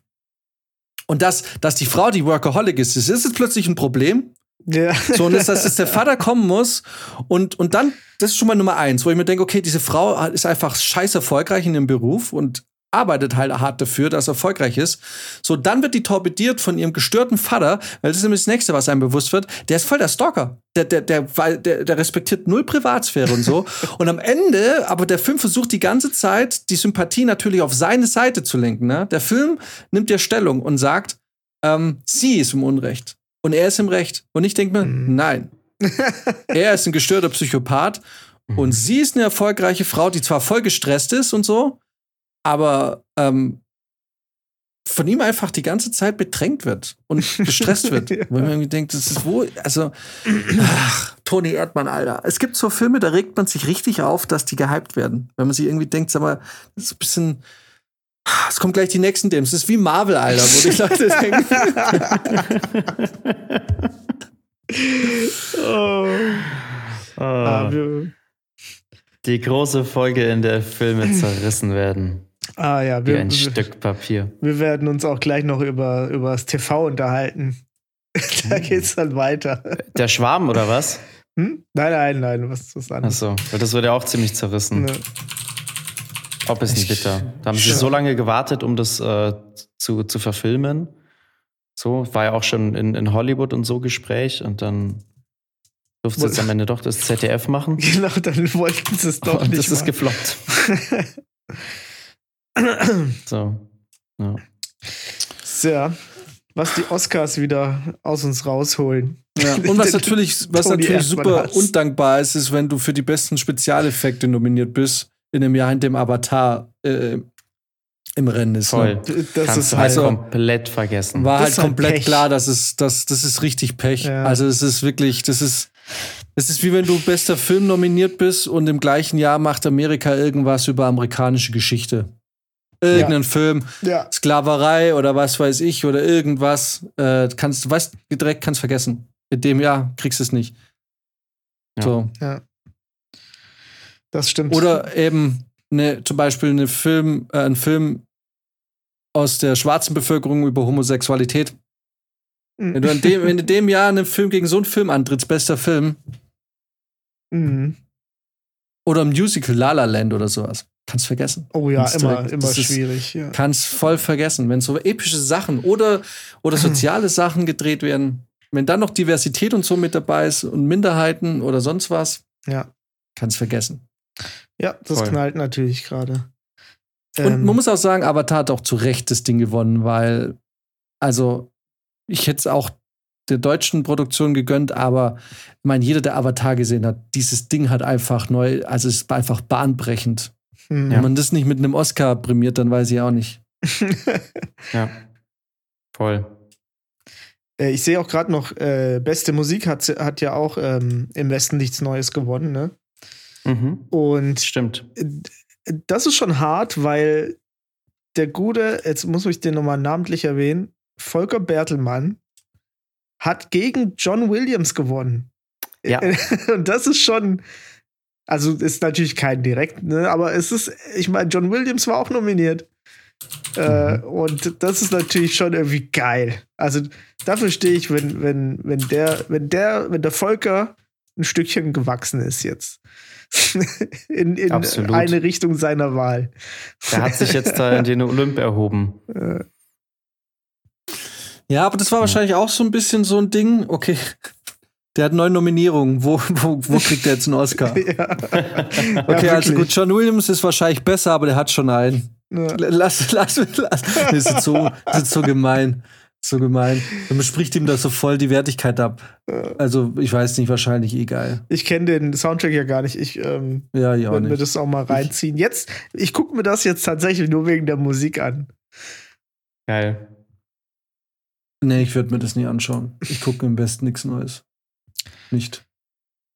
Und dass, dass die Frau die Workaholic ist, das ist jetzt plötzlich ein Problem. Ja. So, und dass, dass der Vater kommen muss und, und dann, das ist schon mal Nummer eins, wo ich mir denke, okay, diese Frau ist einfach scheiß erfolgreich in ihrem Beruf und arbeitet halt hart dafür, dass er erfolgreich ist. So, dann wird die torpediert von ihrem gestörten Vater, weil das ist nämlich das Nächste, was einem bewusst wird. Der ist voll der Stalker. Der, der, der, der, der respektiert null Privatsphäre und so. und am Ende, aber der Film versucht die ganze Zeit, die Sympathie natürlich auf seine Seite zu lenken. Ne? Der Film nimmt ja Stellung und sagt, ähm, sie ist im Unrecht und er ist im Recht. Und ich denke mir, Mhm. nein. er ist ein gestörter Psychopath und Mhm. sie ist eine erfolgreiche Frau, die zwar voll gestresst ist und so, aber ähm, von ihm einfach die ganze Zeit bedrängt wird und gestresst wird. Ja. Wo man irgendwie denkt, das ist wohl, also, ach, Toni Erdmann, Alter. Es gibt so Filme, da regt man sich richtig auf, dass die gehypt werden. Wenn man sich irgendwie denkt, sag mal, das ist ein bisschen. Es kommt gleich die nächsten Dims. Das ist wie Marvel, Alter, wo die Leute denken. oh. Wir, die große Folge, in der Filme zerrissen werden. Ah ja, Wie wir, ein wir, Stück Papier. wir werden uns auch gleich noch über, über das TV unterhalten. da Hm. geht's dann weiter. Der Schwarm oder was? Hm? Nein, nein, nein, was ist das anderes? Achso, weil das wird ja auch ziemlich zerrissen. Ne. Ob es nicht bitter. Da haben sie so lange gewartet, um das äh, zu, zu verfilmen. So, war ja auch schon in, in Hollywood und so Gespräch und dann durfte es am Ende doch das ZDF machen. Genau, dann wollten sie es doch und nicht. das ist machen. gefloppt. So. Ja. so, was die Oscars wieder aus uns rausholen. Ja. Und was natürlich, was natürlich super hat's. undankbar ist, ist, wenn du für die besten Spezialeffekte nominiert bist, in einem Jahr, in dem Avatar äh, im Rennen ist. Voll. Ne? Das Kannst ist du halt also- komplett vergessen. War Das halt halt komplett Pech. klar, dass es, das, das ist richtig Pech. Ja. Also es ist wirklich, das ist, das ist wie wenn du bester Film nominiert bist und im gleichen Jahr macht Amerika irgendwas über amerikanische Geschichte. Irgendeinen Film, ja. Sklaverei oder was weiß ich oder irgendwas. Äh, kannst, weißt, direkt kannst vergessen. In dem Jahr kriegst du es nicht. Ja. So. Ja. Das stimmt. Oder eben ne, zum Beispiel eine Film, äh, ein Film aus der schwarzen Bevölkerung über Homosexualität. Wenn du in dem, wenn in dem Jahr einen Film gegen so einen Film antrittst, bester Film, Mhm. oder ein Musical La La Land oder sowas, kannst vergessen. Oh ja, Das ist immer, direkt- immer schwierig. Ja. Kannst voll vergessen. Wenn so epische Sachen oder, oder soziale Sachen gedreht werden, wenn dann noch Diversität und so mit dabei ist und Minderheiten oder sonst was, Ja. kannst vergessen. ja, das Voll. knallt natürlich gerade. Und Ähm, man muss auch sagen, Avatar hat auch zu Recht das Ding gewonnen, weil, also, ich hätte es auch der deutschen Produktion gegönnt, aber ich meine, jeder, der Avatar gesehen hat, dieses Ding hat einfach neu, also es war einfach bahnbrechend. Hm. Wenn man das nicht mit einem Oscar prämiert, dann weiß ich auch nicht. Ja. Voll. Äh, ich sehe auch gerade noch, äh, beste Musik hat, hat ja auch ähm, im Westen nichts Neues gewonnen, ne? Mhm. Und Stimmt. das ist schon hart, weil der gute, jetzt muss ich den nochmal namentlich erwähnen, Volker Bertelmann hat gegen John Williams gewonnen. Ja. Und das ist schon, also ist natürlich kein direkt, ne, aber es ist, ich meine, John Williams war auch nominiert. Äh, und das ist natürlich schon irgendwie geil. Also dafür stehe ich, wenn, wenn, wenn der, wenn der, wenn der Volker ein Stückchen gewachsen ist jetzt. in in Absolut. eine Richtung seiner Wahl. Der hat sich jetzt da in den Olymp erhoben. Äh, Ja, aber das war wahrscheinlich auch so ein bisschen so ein Ding, okay, der hat neun Nominierungen, wo, wo, wo kriegt der jetzt einen Oscar? ja. Okay, ja, also gut, John Williams ist wahrscheinlich besser, aber der hat schon einen. Ja. Lass, lass, lass. Das ist jetzt so, das ist so gemein. So gemein. Man spricht ihm da so voll die Wertigkeit ab. Also, ich weiß nicht, wahrscheinlich egal. Ich kenne den Soundtrack ja gar nicht. Ich ähm, Ja, ich auch werde mir das auch mal reinziehen. Jetzt, ich gucke mir das jetzt tatsächlich nur wegen der Musik an. Geil. Nee, ich würde mir das nie anschauen. Ich gucke im besten nichts Neues. Nicht.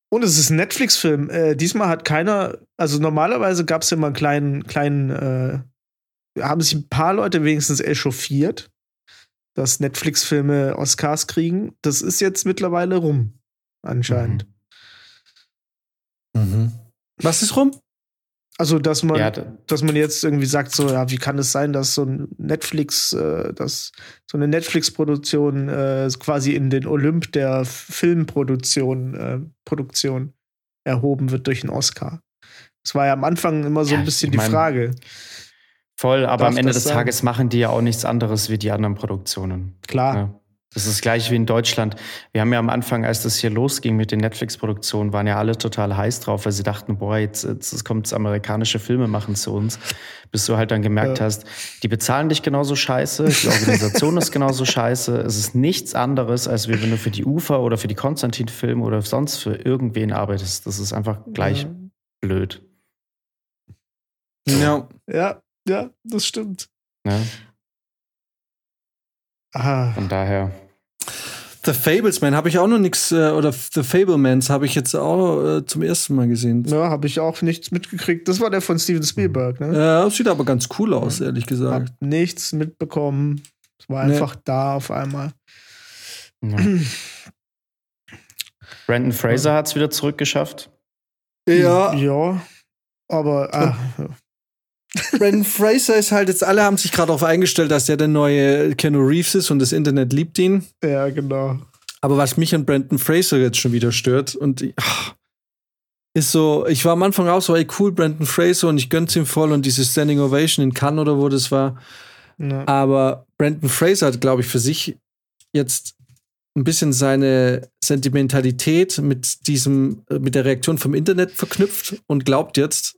Und es ist ein Netflix-Film. Äh, diesmal hat keiner, also normalerweise gab es immer einen kleinen, kleinen, äh, haben sich ein paar Leute wenigstens echauffiert, dass Netflix-Filme Oscars kriegen. Das ist jetzt mittlerweile rum, anscheinend. Mhm. Was ist rum? Also, dass man, Ja, da- dass man jetzt irgendwie sagt, so, ja, wie kann es sein, dass so ein Netflix, äh, dass so eine Netflix-Produktion äh, quasi in den Olymp der Filmproduktion äh, Produktion erhoben wird durch einen Oscar? Das war ja am Anfang immer so Ja, ein bisschen ich mein, die Frage. voll, aber Darf am Ende des sein? Tages machen die ja auch nichts anderes wie die anderen Produktionen. Klar. Ja. Das ist gleich wie in Deutschland. Wir haben ja am Anfang, als das hier losging mit den Netflix-Produktionen, waren ja alle total heiß drauf, weil sie dachten, boah, jetzt, jetzt kommt das amerikanische Filme machen zu uns. Bis du halt dann gemerkt Ja. hast, die bezahlen dich genauso scheiße, die Organisation ist genauso scheiße. Es ist nichts anderes, als wie wenn du für die UFA oder für die Konstantin-Filme oder sonst für irgendwen arbeitest. Das ist einfach gleich blöd. Ja. Ja, ja, das stimmt. Ne? Ah, Von daher. The Fablesman habe ich auch noch nichts, äh, oder The Fablemans habe ich jetzt auch äh, zum ersten Mal gesehen. ja, habe ich auch nichts mitgekriegt. Das war der von Steven Spielberg, ne? Ja, sieht aber ganz cool aus, ehrlich Hab gesagt. nichts mitbekommen. Es war Nee. einfach da auf einmal. Ja. Brandon Fraser hat es wieder zurückgeschafft. Ja, Ja, aber ah, Brandon Fraser ist halt jetzt, alle haben sich gerade darauf eingestellt, dass der der neue Keanu Reeves ist und das Internet liebt ihn. ja, genau. Aber was mich an Brandon Fraser jetzt schon wieder stört und ach, ist so, ich war am Anfang auch so, ey cool, Brandon Fraser und ich gönn's ihm voll und diese Standing Ovation in Cannes oder wo das war. Ja. Aber Brandon Fraser hat, glaube ich, für sich jetzt ein bisschen seine Sentimentalität mit diesem, mit der Reaktion vom Internet verknüpft und glaubt jetzt,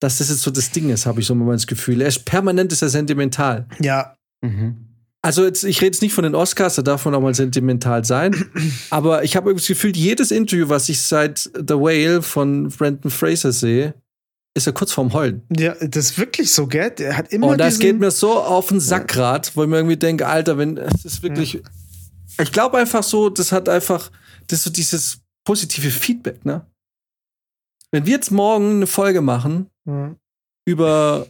dass das jetzt so das Ding ist, habe ich so mal das Gefühl. Er ist permanent ist er sentimental. ja, Mhm. Also jetzt, ich rede jetzt nicht von den Oscars, da darf man auch mal sentimental sein. aber ich habe irgendwie das Gefühl, jedes Interview, was ich seit The Whale von Brandon Fraser sehe, ist er kurz vorm Heulen. ja, das ist wirklich so, gell? Der hat immer Und das diesen, geht mir so auf den Sack grad, wo ich mir irgendwie denke, Alter, wenn es ist wirklich. Ich glaube einfach so, das hat einfach, das ist so dieses positive Feedback, ne? Wenn wir jetzt morgen eine Folge machen Ja. über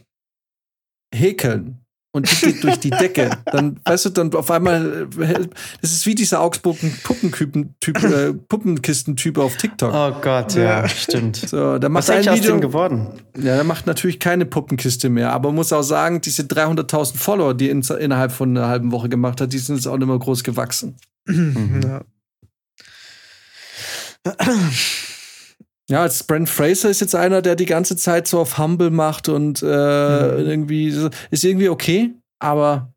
Häkeln und die geht durch die Decke, dann, weißt du, dann auf einmal, äh, das ist wie dieser Augsburger Puppenkypen-Typ, äh, Puppenkistentyp auf TikTok. Oh Gott, ja, Ja. stimmt. So, der Was macht ist ein eigentlich aus Video. dem geworden? Ja, er macht natürlich keine Puppenkiste mehr, aber muss auch sagen, diese 300.000 Follower, die er in, innerhalb von einer halben Woche gemacht hat, die sind jetzt auch nicht mehr groß gewachsen. Ja. Ja, als Brent Fraser ist jetzt einer, der die ganze Zeit so auf Humble macht und äh, Mhm. irgendwie ist irgendwie okay, aber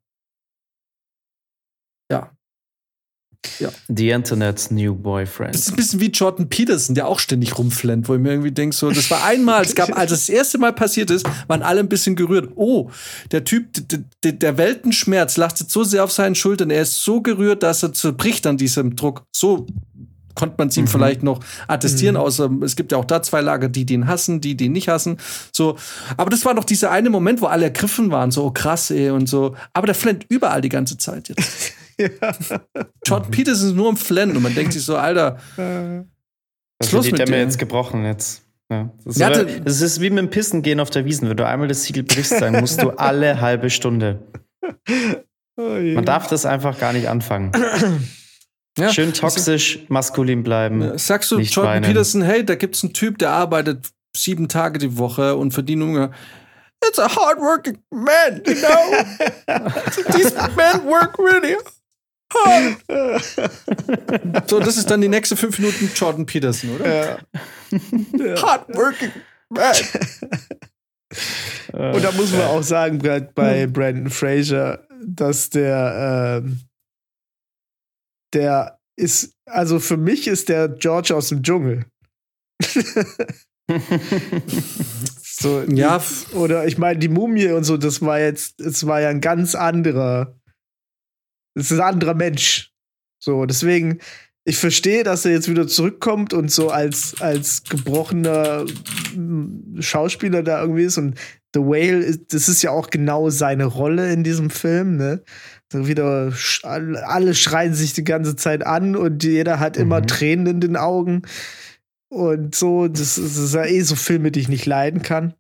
ja. The Internet's New Das Boyfriend. ist ein bisschen wie Jordan Peterson, der auch ständig rumflennt, wo ich mir irgendwie denke, so, das war einmal, es gab, als das erste Mal passiert ist, waren alle ein bisschen gerührt. Oh, der Typ, der Weltenschmerz lastet so sehr auf seinen Schultern, er ist so gerührt, dass er zerbricht an diesem Druck. So konnte man es ihm Mhm. vielleicht noch attestieren, Mhm. außer es gibt ja auch da zwei Lager, die den hassen, die den nicht hassen. So, aber das war doch dieser eine Moment, wo alle ergriffen waren, so oh, krass, ey, und so. Aber der flennt überall die ganze Zeit jetzt. Jordan Peterson ist nur am Flennen und man denkt sich so, Alter, Äh, Das los sind die mit Dämme dir? jetzt gebrochen jetzt. Ja. Das, ist Ja, das- ist wie mit dem Pissen gehen auf der Wiesen. Wenn du einmal das Siegel brichst, dann musst du alle halbe Stunde. oh je. Man darf das einfach gar nicht anfangen. ja, Schön toxisch, maskulin bleiben. Sagst du Jordan weinen. Peterson, hey, da gibt's einen Typ, der arbeitet sieben Tage die Woche und verdient nur. It's a hardworking man, you know? These men work really hard. So, das ist dann die nächste fünf Minuten Jordan Peterson, oder? Ja. Hardworking man. Und da muss man auch sagen, bei Brandon Fraser, dass der, ähm, der ist, also für mich ist der George aus dem Dschungel. So, Ja, oder ich meine, die Mumie und so, das war jetzt, es war ja ein ganz anderer, es ist ein anderer Mensch. So, deswegen, ich verstehe, dass er jetzt wieder zurückkommt und so als, als gebrochener Schauspieler da irgendwie ist. Und The Whale, ist, das ist ja auch genau seine Rolle in diesem Film, ne? Wieder, alle schreien sich die ganze Zeit an und jeder hat immer Mhm. Tränen in den Augen. Und so, das ist, das ist ja eh so Filme, die ich nicht leiden kann.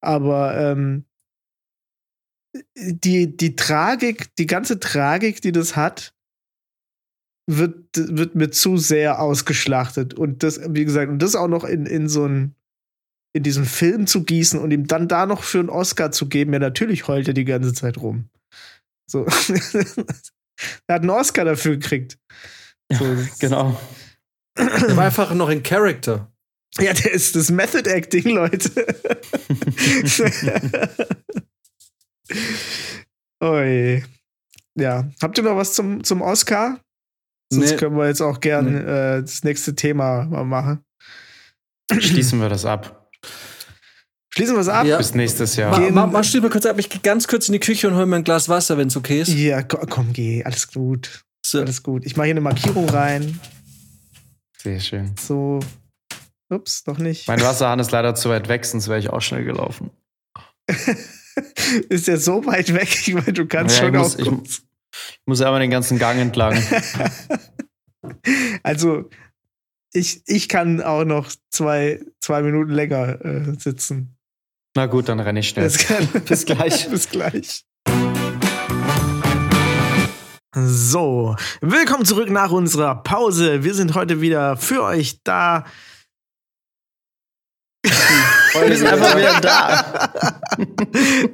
Aber ähm, die, die Tragik, die ganze Tragik, die das hat, wird, wird mir zu sehr ausgeschlachtet. Und das, wie gesagt, und das auch noch in, in so ein in diesen Film zu gießen und ihm dann da noch für einen Oscar zu geben, ja, natürlich heult er die ganze Zeit rum. So. er hat einen Oscar dafür gekriegt. So, genau. der war einfach noch in Character. Ja, der ist das Method Acting, Leute. Oi. ja. Habt ihr noch was zum, zum Oscar? Sonst Nee. können wir jetzt auch gern Nee. äh, das nächste Thema mal machen. Schließen wir das ab. Schließen wir es ab? Ja. Bis nächstes Jahr. Ma, Gehen- ma, mach still mal kurz ab. Ich gehe ganz kurz in die Küche und hol mir ein Glas Wasser, wenn es okay ist. Ja, ko- komm, geh. Alles gut. So. Alles gut. Ich mache hier eine Markierung rein. Sehr schön. So. Ups, doch nicht. Mein Wasserhahn ist leider zu weit weg, sonst wäre ich auch schnell gelaufen. ist der so weit weg? Ich meine, du kannst Ja, schon ich muss- auch ich- muss einmal den ganzen Gang entlang. Also, ich, ich kann auch noch zwei, zwei Minuten länger äh, sitzen. Na gut, dann renne ich schnell. Bis gleich. Bis gleich. So, willkommen zurück nach unserer Pause. Wir sind heute wieder für euch da. Wir sind einfach wieder da.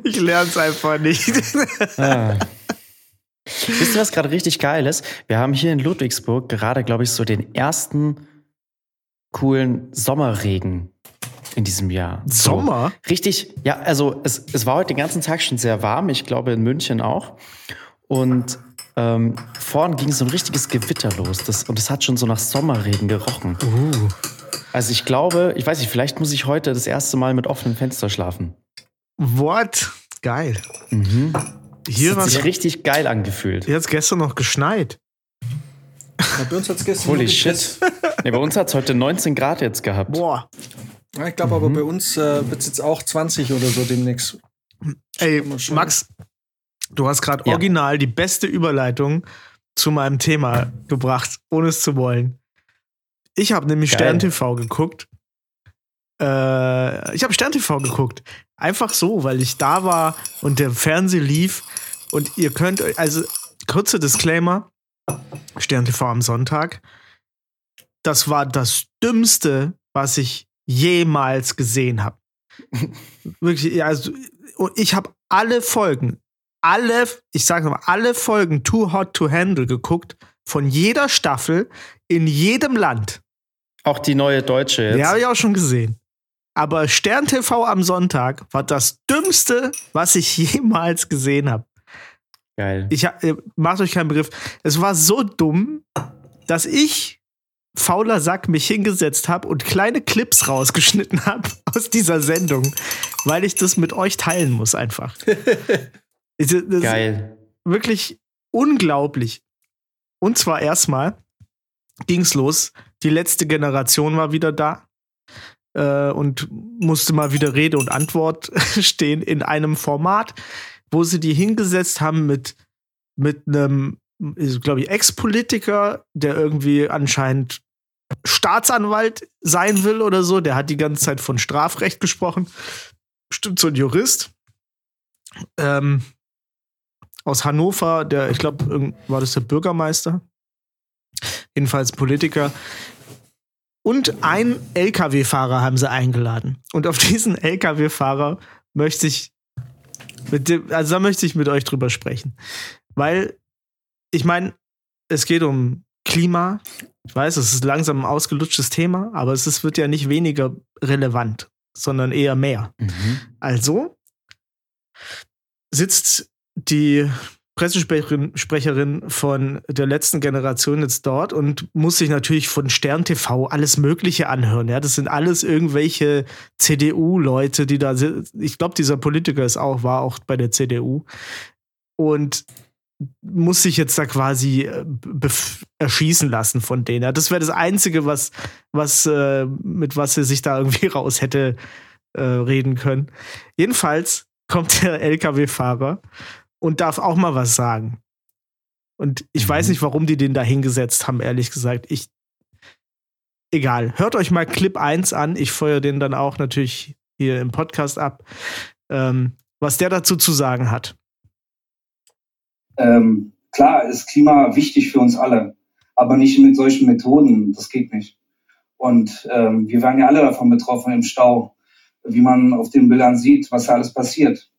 Ich lerne es einfach nicht. Ah. Wisst ihr, was gerade richtig geil ist? Wir haben hier in Ludwigsburg gerade, glaube ich, so den ersten coolen Sommerregen in diesem Jahr. So. Sommer? Richtig, ja, also es, es war heute den ganzen Tag schon sehr warm, ich glaube in München auch. Und ähm, vorn ging so ein richtiges Gewitter los das, und es hat schon so nach Sommerregen gerochen. Uh. Also ich glaube, ich weiß nicht, vielleicht muss ich heute das erste Mal mit offenem Fenster schlafen. What? Geil. Mhm. Hier das war hat sich es richtig geil angefühlt. jetzt gestern noch geschneit. Ja, bei uns hat es gestern Holy shit. Nee, bei uns hat es heute 19 Grad jetzt gehabt. Boah. Ja, ich glaube aber bei uns äh, wird es jetzt auch 20 oder so demnächst. Ey. Max, du hast gerade Ja. original die beste Überleitung zu meinem Thema gebracht, ohne es zu wollen. Ich habe nämlich Geil. Stern TV geguckt. Äh, ich habe Stern TV geguckt. Einfach so, weil ich da war und der Fernseher lief. Und ihr könnt euch, also kurzer Disclaimer: Stern TV am Sonntag. Das war das Dümmste, was ich jemals gesehen habe. Wirklich, also, und ich habe alle Folgen, alle, ich sage nochmal, alle Folgen Too Hot to Handle geguckt, von jeder Staffel, in jedem Land. Auch die neue deutsche jetzt. Die habe ich auch schon gesehen. Aber Stern TV am Sonntag war das Dümmste, was ich jemals gesehen habe. Geil. Ich macht euch keinen Begriff. Es war so dumm, dass ich, fauler Sack, mich hingesetzt habe und kleine Clips rausgeschnitten habe aus dieser Sendung, weil ich das mit euch teilen muss einfach. Geil. wirklich unglaublich. Und zwar erstmal ging's los. Die letzte Generation war wieder da äh, und musste mal wieder Rede und Antwort stehen in einem Format, wo sie die hingesetzt haben mit mit einem, glaube ich, Ex-Politiker, der irgendwie anscheinend Staatsanwalt sein will oder so. Der hat die ganze Zeit von Strafrecht gesprochen. Bestimmt so ein Jurist. Ähm, aus Hannover, der, ich glaube, war das der Bürgermeister? Jedenfalls Politiker. Und ein LKW-Fahrer haben sie eingeladen. Und auf diesen LKW-Fahrer möchte ich dem, also da möchte ich mit euch drüber sprechen. Weil, ich meine, es geht um Klima. Ich weiß, es ist langsam ein ausgelutschtes Thema, aber es ist, wird ja nicht weniger relevant, sondern eher mehr. Mhm. Also sitzt die Pressesprecherin Sprecherin von der letzten Generation jetzt dort und muss sich natürlich von Stern TV alles Mögliche anhören. Ja, das sind alles irgendwelche CDU-Leute, die da sind. Ich glaube, dieser Politiker ist auch, war auch bei der CDU. Und muss sich jetzt da quasi äh, erschießen lassen von denen. Das wäre das Einzige, was, was, äh, mit was er sich da irgendwie raus hätte äh, reden können. Jedenfalls kommt der LKW-Fahrer und darf auch mal was sagen. Und ich Mhm. weiß nicht, warum die den da hingesetzt haben, ehrlich gesagt. Ich. Egal. Hört euch mal Clip 1 an. Ich feuer den dann auch natürlich hier im Podcast ab. Ähm, was der dazu zu sagen hat. Ähm, klar ist Klima wichtig für uns alle, aber nicht mit solchen Methoden. Das geht nicht. Und ähm, wir waren ja alle davon betroffen im Stau, wie man auf den Bildern sieht, was da alles passiert.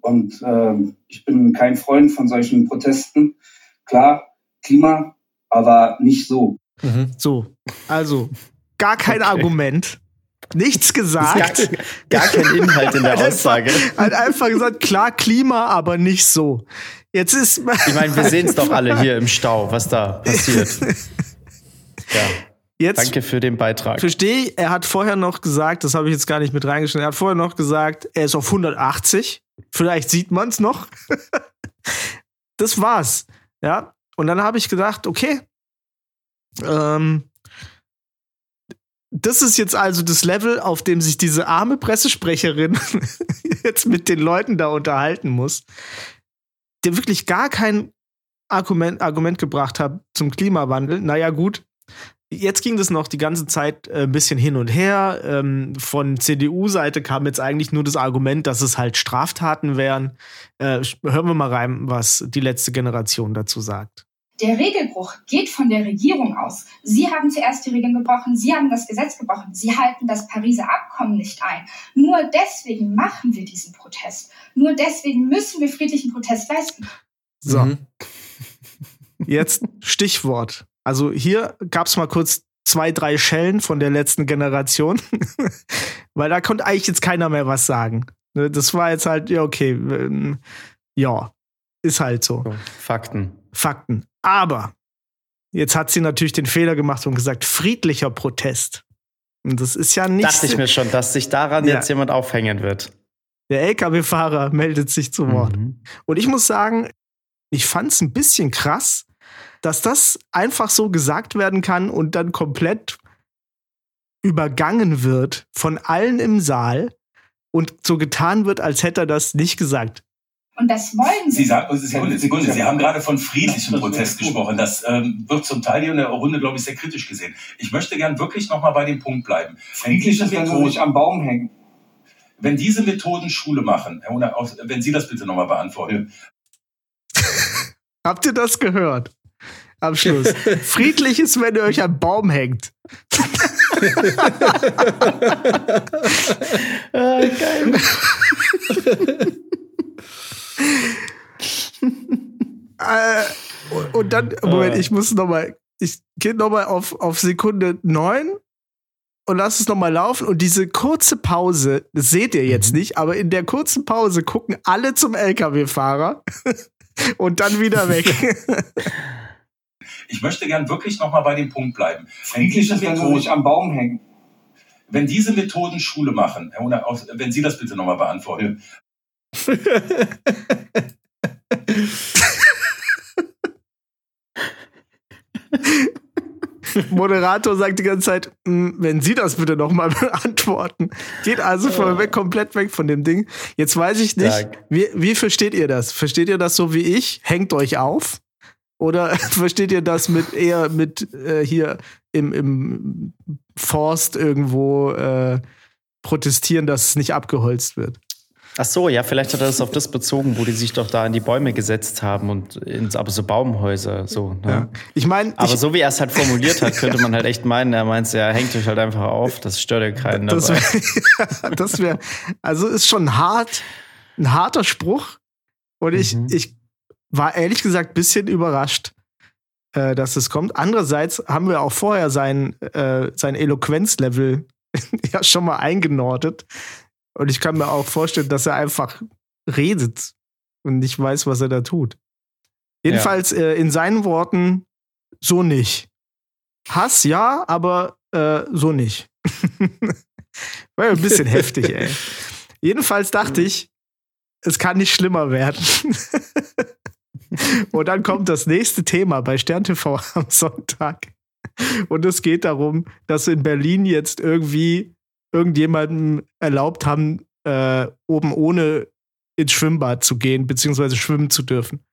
Und ähm, ich bin kein Freund von solchen Protesten. Klar, Klima, aber nicht so. Mhm. So. Also, gar kein Okay. Argument. Nichts Gar, gesagt. gar kein Inhalt in der Hat einfach- Aussage. Hat einfach gesagt, klar, Klima, aber nicht so. Jetzt ist. Ich meine, wir sehen es doch alle hier im Stau, was da passiert. Ja. Jetzt Danke für den Beitrag. verstehe er hat vorher noch gesagt, das habe ich jetzt gar nicht mit reingeschnitten, er hat vorher noch gesagt, er ist auf 180. Vielleicht sieht man es noch. das war's. Ja. Und dann habe ich gedacht, okay, ähm, das ist jetzt also das Level, auf dem sich diese arme Pressesprecherin jetzt mit den Leuten da unterhalten muss, der wirklich gar kein Argument, Argument gebracht hat zum Klimawandel. Naja, gut. Jetzt ging das noch die ganze Zeit äh, ein bisschen hin und her. Ähm, von CDU-Seite kam jetzt eigentlich nur das Argument, dass es halt Straftaten wären. Äh, hören wir mal rein, was die letzte Generation dazu sagt. Der Regelbruch geht von der Regierung aus. Sie haben zuerst die Regeln gebrochen, Sie haben das Gesetz gebrochen, Sie halten das Pariser Abkommen nicht ein. Nur deswegen machen wir diesen Protest. Nur deswegen müssen wir friedlichen Protest leisten. So, Mhm. jetzt Stichwort. Also hier gab es mal kurz zwei, drei Schellen von der letzten Generation, weil da konnte eigentlich jetzt keiner mehr was sagen. Ne, Das war jetzt halt, ja, okay, ähm, ja, ist halt so. So, Fakten. Fakten. Aber jetzt hat sie natürlich den Fehler gemacht und gesagt, friedlicher Protest. Und das ist ja nicht. Dachte ich mir schon, dass sich daran Ja. jetzt jemand aufhängen wird. Der LKW-Fahrer meldet sich zu Wort. Mhm. Und ich muss sagen, ich fand es ein bisschen krass, dass das einfach so gesagt werden kann und dann komplett übergangen wird von allen im Saal und so getan wird, als hätte er das nicht gesagt. Und das wollen Sie Sie. sagen, Sekunde, Sekunde, Sie haben gerade von friedlichem Protest gesprochen. Das ähm, wird zum Teil hier in der Runde, glaube ich, sehr kritisch gesehen. Ich möchte gern wirklich nochmal bei dem Punkt bleiben. Wenn Friedlich diese, ist, wenn sie Methoden, sich am Baum hängen. wenn diese Methoden Schule machen, Herr Huner, wenn Sie das bitte nochmal beantworten. Habt ihr das gehört? Am Schluss. Friedlich ist, wenn ihr euch am Baum hängt. Ah, geil. Äh, und, und dann, Moment, ich muss noch mal, ich gehe noch mal auf, auf Sekunde neun und lass es noch mal laufen. Und diese kurze Pause, das seht ihr jetzt nicht, aber in der kurzen Pause gucken alle zum LKW-Fahrer und dann wieder weg. Ich möchte gern wirklich nochmal bei dem Punkt bleiben. Wenn Friedlich diese, ist, sich am Baum hängen. wenn diese Methoden Schule machen, Herr wenn Sie das bitte nochmal beantworten. Moderator sagt die ganze Zeit, "Mm, wenn Sie das bitte noch mal beantworten. Geht also voll weg, komplett weg von dem Ding. Jetzt weiß ich nicht, wie, wie versteht ihr das? Versteht ihr das so wie ich? Hängt euch auf? Oder versteht ihr das mit eher mit äh, hier im, im Forst irgendwo äh, protestieren, dass es nicht abgeholzt wird? Ach so, ja, vielleicht hat er das auf das bezogen, wo die sich doch da in die Bäume gesetzt haben und ins, aber so Baumhäuser, so. Ne? Ja. Ich meine, Aber ich, so wie er es halt formuliert hat, könnte man halt echt meinen, er meint, ja, hängt euch halt einfach auf, das stört ja keinen das wäre, das wär, also ist schon hart, ein harter Spruch. Und ich, Mhm. ich war ehrlich gesagt ein bisschen überrascht, äh, dass es kommt. Andererseits haben wir auch vorher sein, äh, sein Eloquenzlevel ja schon mal eingenordet. Und ich kann mir auch vorstellen, dass er einfach redet und nicht weiß, was er da tut. Jedenfalls äh, in seinen Worten so nicht. Hass ja, aber äh, so nicht. War ja ein bisschen heftig, ey. Jedenfalls dachte ich, es kann nicht schlimmer werden. Und dann kommt das nächste Thema bei Stern TV am Sonntag. Und es geht darum, dass in Berlin jetzt irgendwie irgendjemandem erlaubt haben, äh, oben ohne ins Schwimmbad zu gehen, beziehungsweise schwimmen zu dürfen.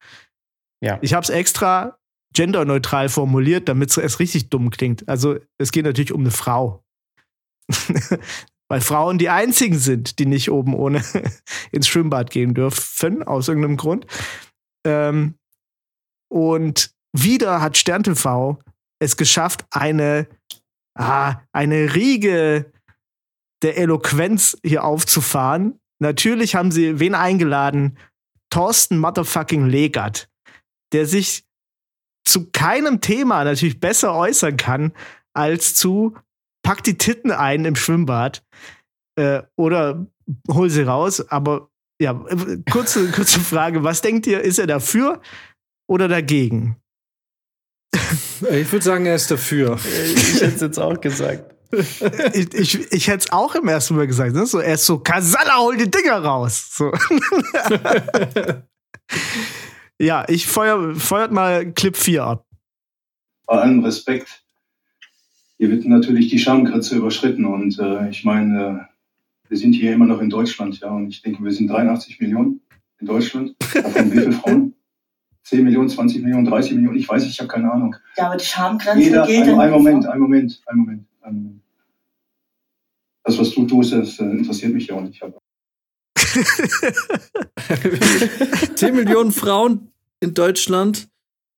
Ja. Ich habe es extra genderneutral formuliert, damit es richtig dumm klingt. Also es geht natürlich um eine Frau. Weil Frauen die einzigen sind, die nicht oben ohne ins Schwimmbad gehen dürfen, aus irgendeinem Grund. Ähm, und wieder hat Stern TV es geschafft, eine, ah, eine Riege der Eloquenz hier aufzufahren. Natürlich haben sie wen eingeladen? Thorsten Motherfucking Legert, der sich zu keinem Thema natürlich besser äußern kann als zu pack die Titten ein im Schwimmbad äh, oder hol sie raus, aber Ja, kurze, kurze Frage. Was denkt ihr, ist er dafür oder dagegen? Ich würde sagen, er ist dafür. Ich hätte es jetzt auch gesagt. Ich ich, ich hätte es auch im ersten Mal gesagt. Ne? So, er ist so, Kasala, hol die Dinger raus. So. ja, ich feuer, feuert mal Clip 4 ab. Bei allem Respekt, hier wird natürlich die Schamgrenze überschritten. Und äh, ich meine, äh, wir sind hier immer noch in Deutschland, ja. Und ich denke, wir sind 83 Millionen in Deutschland. Davon wie viele Frauen? 10 Millionen, 20 Millionen, 30 Millionen, ich weiß, ich habe keine Ahnung. Ja, aber die Schamgrenze Jeder, gilt ein, dann ein nicht. Moment, ein Moment, ein Moment, ein Moment. Das, was du tust, das äh, interessiert mich ja auch nicht. Aber 10 Millionen Frauen in Deutschland.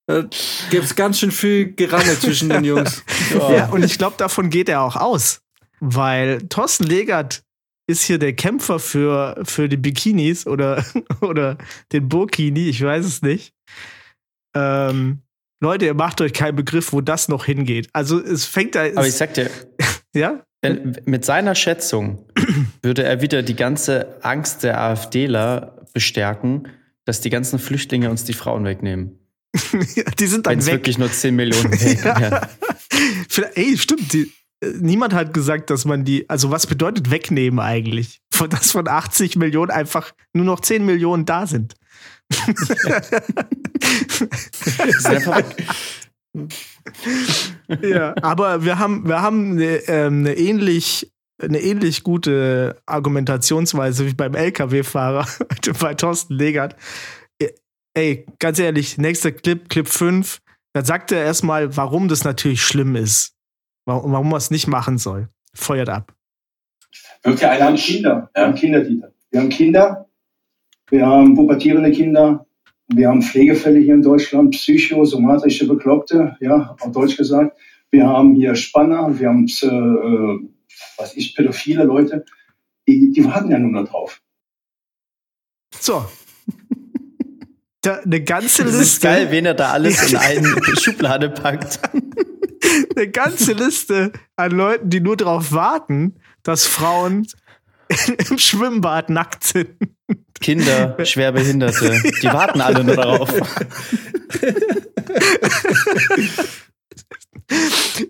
Da gäbe es ganz schön viel Gerangel zwischen den Jungs. Ja, und ich glaube, davon geht er auch aus. Weil Thorsten Legert ist hier der Kämpfer für, für die Bikinis oder, oder den Burkini, ich weiß es nicht. Ähm, Leute, ihr macht euch keinen Begriff, wo das noch hingeht. Also es fängt da. Aber ich sag dir, ja? wenn, mit seiner Schätzung würde er wieder die ganze Angst der AfDler bestärken, dass die ganzen Flüchtlinge uns die Frauen wegnehmen. die sind Wenn dann es weg. wirklich nur 10 Millionen. Ja. ja. Ey, stimmt. Die, äh, niemand hat gesagt, dass man die. Also, was bedeutet wegnehmen eigentlich? Von, dass von 80 Millionen einfach nur noch 10 Millionen da sind. Die sind einfach weg. Ja, aber wir haben, wir haben eine, ähm, eine ähnlich eine ähnlich gute Argumentationsweise wie beim LKW-Fahrer bei Thorsten Legert. Ey, ganz ehrlich, nächster Clip, Clip 5, da sagt er erstmal, warum das natürlich schlimm ist. Warum, warum man es nicht machen soll. Feuert ab. wir haben Kinder, wir haben Kinder, Dieter. Wir haben Kinder, wir haben pubertierende Kinder, wir haben Pflegefälle hier in Deutschland, psychosomatische Bekloppte, ja, auf Deutsch gesagt. Wir haben hier Spanner, wir haben, äh, was ich, pädophile Leute. Die, die warten ja nur darauf. So. Da, eine ganze Das Liste. ist geil, wen er da alles in eine Schublade packt. eine ganze Liste an Leuten, die nur darauf warten, dass Frauen im Schwimmbad nackt sind. Kinder, Schwerbehinderte, die warten alle nur darauf.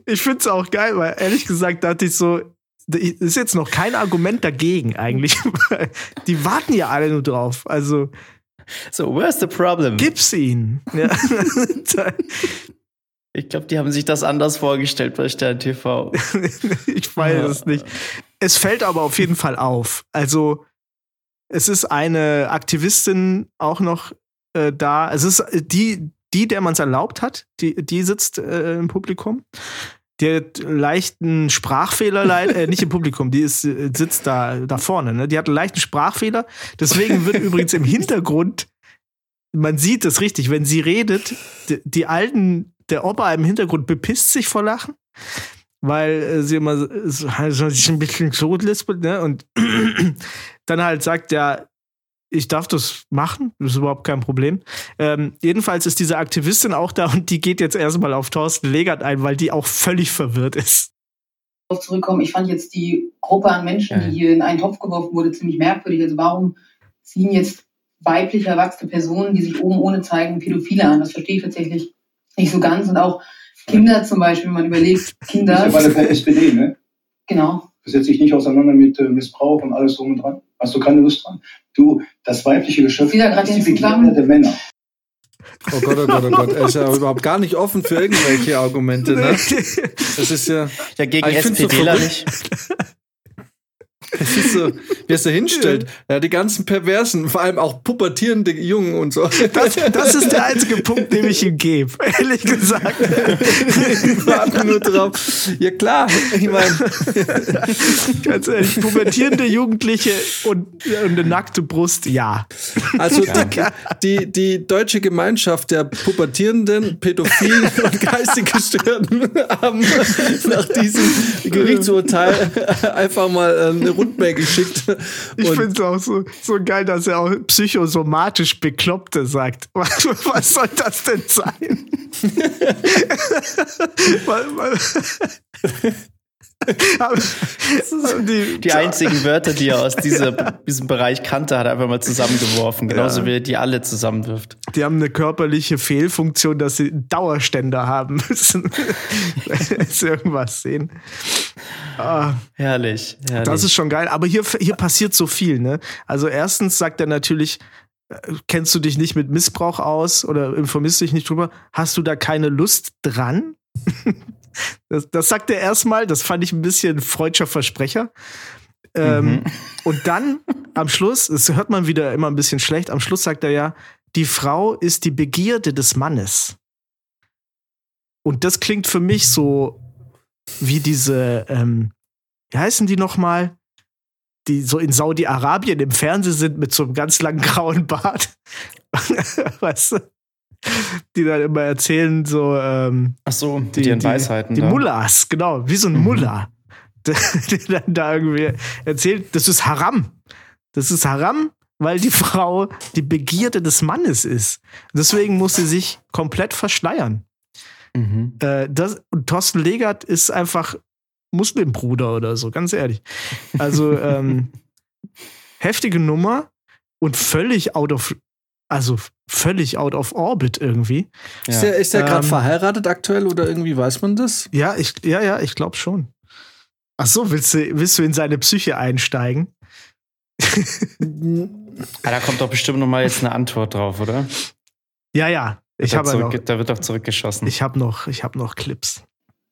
Ich finde es auch geil, weil ehrlich gesagt dachte ich so, das ist jetzt noch kein Argument dagegen eigentlich. Die warten ja alle nur drauf. Also So, where's the problem? gib's ihnen. Ja. Ich glaube, die haben sich das anders vorgestellt bei Stern TV. ich weiß es nicht. Es fällt aber auf jeden Fall auf. Also, es ist eine Aktivistin auch noch äh, da. Es ist die, die der man es erlaubt hat, die, die sitzt äh, im Publikum. Die hat leichten Sprachfehler, leid, äh, nicht im Publikum, die ist, äh, sitzt da, da vorne. Ne? Die hat einen leichten Sprachfehler. Deswegen wird übrigens im Hintergrund, man sieht es richtig, wenn sie redet, die, die alten, der Opa im Hintergrund bepisst sich vor Lachen weil äh, sie immer so, so also sich ein bisschen so lispelt, ne? Und dann halt sagt, ja, ich darf das machen, das ist überhaupt kein Problem. Ähm, jedenfalls ist diese Aktivistin auch da und die geht jetzt erstmal auf Thorsten Legert ein, weil die auch völlig verwirrt ist. darauf zurückkommen. Ich fand jetzt die Gruppe an Menschen, die hier in einen Topf geworfen wurde, ziemlich merkwürdig. Also warum ziehen jetzt weibliche, erwachsene Personen, die sich oben ohne zeigen, Pädophile an? Das verstehe ich tatsächlich nicht so ganz. Und auch Kinder zum Beispiel, wenn man überlegt, Das ist Kinder, ja bei der SPD, ne? genau. Du setzt dich nicht auseinander mit äh, Missbrauch und alles drum und dran. Hast du keine Lust dran? Du, das weibliche Geschöpf ist die Begierde der Männer. Oh Gott, oh Gott, oh Gott. Er ist ja überhaupt gar nicht offen für irgendwelche Argumente, ne? Das ist ja. Ja, gegen so SPDler verrückt. nicht. Das ist so, wie er es da hinstellt. Ja, die ganzen Perversen, vor allem auch pubertierende Jungen und so. Das, das ist der einzige Punkt, den ich ihm gebe, ehrlich gesagt. Die warten nur drauf. Ja, klar. Ich meine, Ganz ehrlich, pubertierende Jugendliche und, und eine nackte Brust, ja. also die, die, die deutsche Gemeinschaft der pubertierenden, pädophilen und geistig Gestörten haben nach diesem Gerichtsurteil einfach mal äh, eine Rundmail geschickt. Ich finde es auch so, so geil, dass er auch psychosomatisch Bekloppte sagt. Was, was soll das denn sein? Die, Die einzigen Wörter, die er aus dieser, diesem Bereich kannte, hat er einfach mal zusammengeworfen. Genauso Ja. wie er die alle zusammenwirft. die haben eine körperliche Fehlfunktion, dass sie Dauerständer haben müssen, wenn sie irgendwas sehen. Ah, Herrlich, herrlich. das ist schon geil. Aber hier, hier passiert so viel, ne? Also erstens sagt er natürlich, äh, kennst du dich nicht mit Missbrauch aus oder informierst dich nicht drüber? Hast du da keine Lust dran? Das, das sagt er erstmal, das fand ich ein bisschen freudscher Versprecher. Ähm, Mhm. Und dann am Schluss, das hört man wieder immer ein bisschen schlecht, am Schluss sagt er ja, die Frau ist die Begierde des Mannes. Und das klingt für mich so wie diese, ähm, wie heißen die nochmal? Die so in Saudi-Arabien im Fernsehen sind mit so einem ganz langen grauen Bart. weißt du? Die dann immer erzählen, so, ähm, Ach so, die, ihren Weisheiten. die da. Mullahs, genau, wie so ein Mhm. Mullah, der, der dann da irgendwie erzählt, das ist Haram. Das ist Haram, weil die Frau die Begierde des Mannes ist. Deswegen muss sie sich komplett verschleiern. Mhm. Äh, das, und Thorsten Legert ist einfach Muslimbruder oder so, ganz ehrlich. Also ähm, heftige Nummer und völlig out of, also völlig out of orbit irgendwie. Ist der, ist der gerade Ähm, verheiratet aktuell oder irgendwie weiß man das? Ja, ich, ja, ja, ich glaube schon. Ach so, willst du, willst du in seine Psyche einsteigen? Ah, da kommt doch bestimmt noch mal jetzt eine Antwort drauf, oder? Ja, ja. Ich Da habe ja noch, zurück, da wird doch zurückgeschossen. ich habe noch, ich habe noch Clips.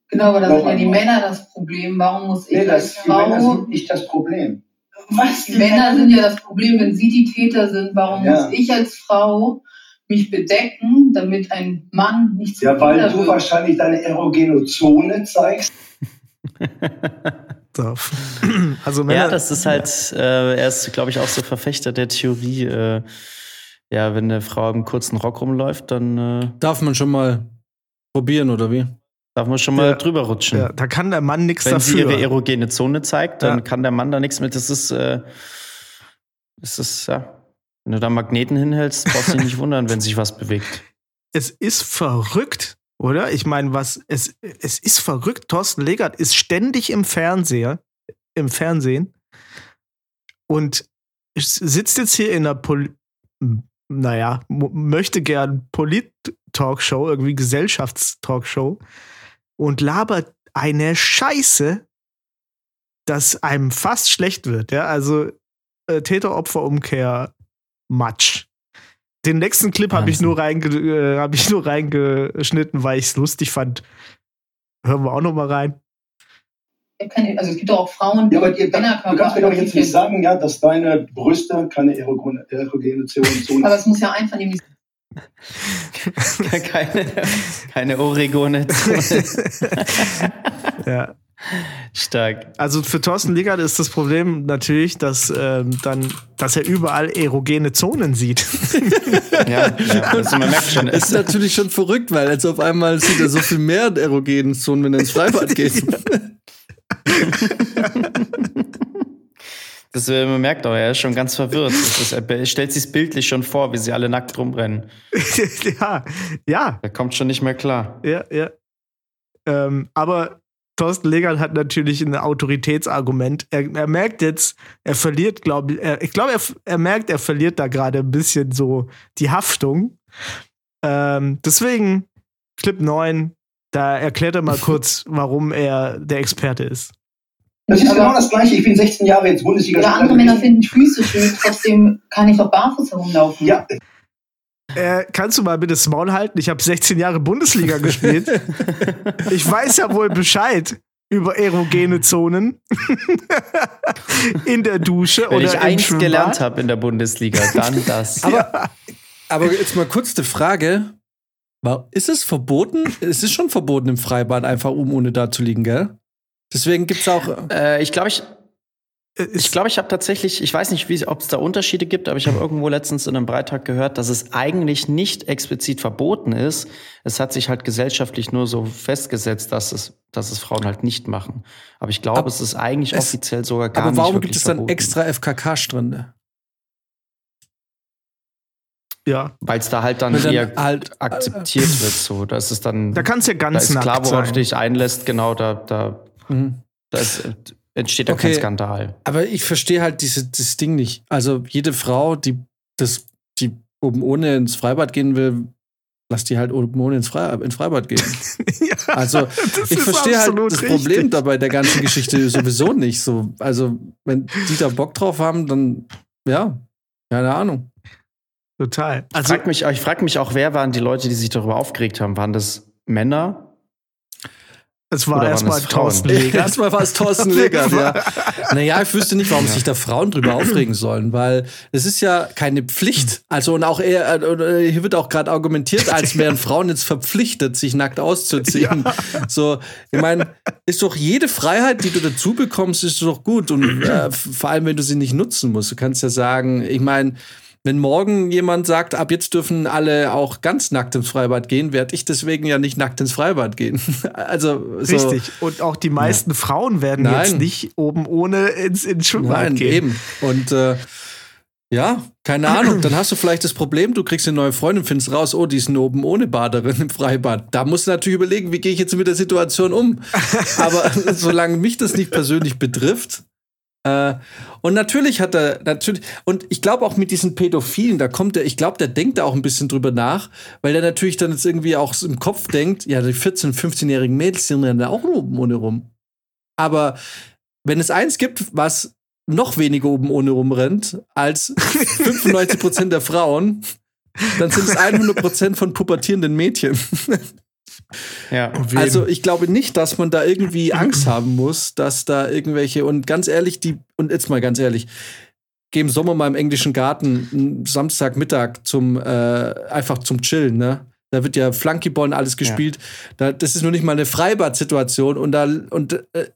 Genau, aber da sind ja die Männer das Problem. Warum muss ich Nee, als das, die Männer Frau. sind nicht das Problem. Was? Die Männer sind ja das Problem, wenn sie die Täter sind. Warum Ja. muss ich als Frau mich bedecken, damit ein Mann nicht zu Ja, weil Täter du wird? wahrscheinlich deine erogene Zone zeigst. So. Also ja, Männer, das ist halt, äh, er ist, glaube ich, auch so Verfechter der Theorie, äh, ja, wenn eine Frau im kurzen Rock rumläuft, dann äh, Darf man schon mal probieren oder wie? Darf man schon mal Ja. drüber rutschen. ja, da kann der Mann nichts Wenn sie dafür. ihre erogene Zone zeigt, dann Ja. kann der Mann da nichts mit. Das ist, äh, das ist, ja. Wenn du da Magneten hinhältst, brauchst du dich nicht wundern, wenn sich was bewegt. es ist verrückt, oder? Ich meine, was es es ist verrückt. Thorsten Legert ist ständig im Fernseher, im Fernsehen und sitzt jetzt hier in einer Pol naja, mo- möchte gern Polit-Talkshow, irgendwie Gesellschaftstalkshow und labert eine Scheiße, dass einem fast schlecht wird. Ja, also äh, Täter-Opfer-Umkehr, Matsch. Den nächsten Clip habe ich, nur reinge äh, hab ich nur reingeschnitten, weil ich es lustig fand. Hören wir auch noch mal rein. Also es gibt doch auch Frauen, die Ja, aber ihr, du Männerkörper kannst mir doch jetzt nicht sagen, ja, dass deine Brüste keine erogene, erogene Zone finden. Aber es muss ja einvernehmlich keine, keine Oregone. Ja. Stark. Also für Thorsten Legert ist das Problem natürlich, dass, ähm, dann, dass er überall erogene Zonen sieht. Ja, ja also man merkt schon, Das ist natürlich schon verrückt, weil jetzt auf einmal sieht er so viel mehr erogenen Zonen, wenn er ins Freibad geht. Das, äh, man merkt auch, er ist schon ganz verwirrt. Ist, er stellt sich bildlich schon vor, wie sie alle nackt rumrennen. ja, ja, Er kommt schon nicht mehr klar. ja, ja. Ähm, aber Thorsten Legert hat natürlich ein Autoritätsargument. Er, er merkt jetzt, er verliert, glaube ich, er, ich glaube, er, er merkt, er verliert da gerade ein bisschen so die Haftung. Ähm, deswegen, Clip 9, da erklärt er mal kurz, warum er der Experte ist. Das ist Aber- genau das Gleiche. Ich bin 16 Jahre jetzt bundesliga Oder andere Männer finden Füße schön, trotzdem kann ich doch barfuß herumlaufen. Ja, Äh, kannst du mal bitte das Maul halten? Ich habe 16 Jahre Bundesliga gespielt. Ich weiß ja wohl Bescheid über erogene Zonen in der Dusche Wenn oder ich eins Schwimmbad. gelernt habe in der Bundesliga, dann das. Aber, aber jetzt mal kurz die Frage: Ist es verboten? Es ist schon verboten im Freibad, einfach um ohne da zu liegen, gell? Deswegen gibt es auch. Äh, ich glaube, ich, Äh, ich, glaube, ich habe tatsächlich, ich weiß nicht, ob es da Unterschiede gibt, aber ich habe irgendwo letztens in einem Beitrag gehört, dass es eigentlich nicht explizit verboten ist. Es hat sich halt gesellschaftlich nur so festgesetzt, dass es, dass es Frauen halt nicht machen. Aber ich glaube, Aber es ist eigentlich es- offiziell sogar gar Aber nicht warum wirklich gibt es dann verboten. extra FKK-Strände? ja, Weil es da halt dann dann eher halt- akzeptiert wird. So, da ist es dann. da kannst du ja da ganz ist klar, worauf du sein. dich einlässt. Genau, da, da Mhm. Da äh, entsteht da Okay. kein Skandal. Aber ich verstehe halt diese, dieses Ding nicht. Also jede Frau, die das, die oben ohne ins Freibad gehen will, lass die halt oben ohne ins, Fre ins Freibad gehen. ja, Also ich verstehe halt das richtig. Problem dabei der ganzen Geschichte sowieso nicht. So, also wenn die da Bock drauf haben, dann ja, keine Ahnung. Total. Ich Also, frage mich, ich frag mich auch, wer waren die Leute, die sich darüber aufgeregt haben? Waren das Männer? Es war erstmal? Thorsten Legert. Erstmal war es Thorsten Legert, ja. Naja, ich wüsste nicht, warum sich da Frauen drüber aufregen sollen, weil es ist ja keine Pflicht. Also und auch eher, äh, oder hier wird auch gerade argumentiert, als wären Frauen jetzt verpflichtet, sich nackt auszuziehen. So, ich meine, ist doch jede Freiheit, die du dazu bekommst, ist doch gut. Und äh, vor allem, wenn du sie nicht nutzen musst. Du kannst ja sagen, ich meine, wenn morgen jemand sagt, ab jetzt dürfen alle auch ganz nackt ins Freibad gehen, werde ich deswegen ja nicht nackt ins Freibad gehen. Also so, Richtig. Und auch die meisten Frauen werden Nein. jetzt nicht oben ohne ins, ins Schwimmbad Nein, gehen. eben. Und äh, ja, keine Ahnung. Dann hast du vielleicht das Problem, du kriegst eine neue Freundin, findest raus, oh, die ist eine oben ohne Baderin im Freibad. Da musst du natürlich überlegen, wie gehe ich jetzt mit der Situation um. Aber solange mich das nicht persönlich betrifft. Äh, und natürlich hat er, natürlich, und ich glaube auch mit diesen Pädophilen, da kommt er, ich glaube, der denkt da auch ein bisschen drüber nach, weil der natürlich dann jetzt irgendwie auch im Kopf denkt, ja, die 14-, 15-jährigen Mädels sind dann auch oben ohne rum. Aber wenn es eins gibt, was noch weniger oben ohne rumrennt als 95% der Frauen, dann sind es 100% von pubertierenden Mädchen. Ja. Also ich glaube nicht, dass man da irgendwie Angst haben muss, dass da irgendwelche und ganz ehrlich, die und jetzt mal ganz ehrlich, geh im Sommer mal im englischen Garten Samstagmittag zum äh, einfach zum Chillen, ne? Da wird ja Flunkyball und alles gespielt. Da, das ist nur nicht mal eine Freibad-Situation und da und äh,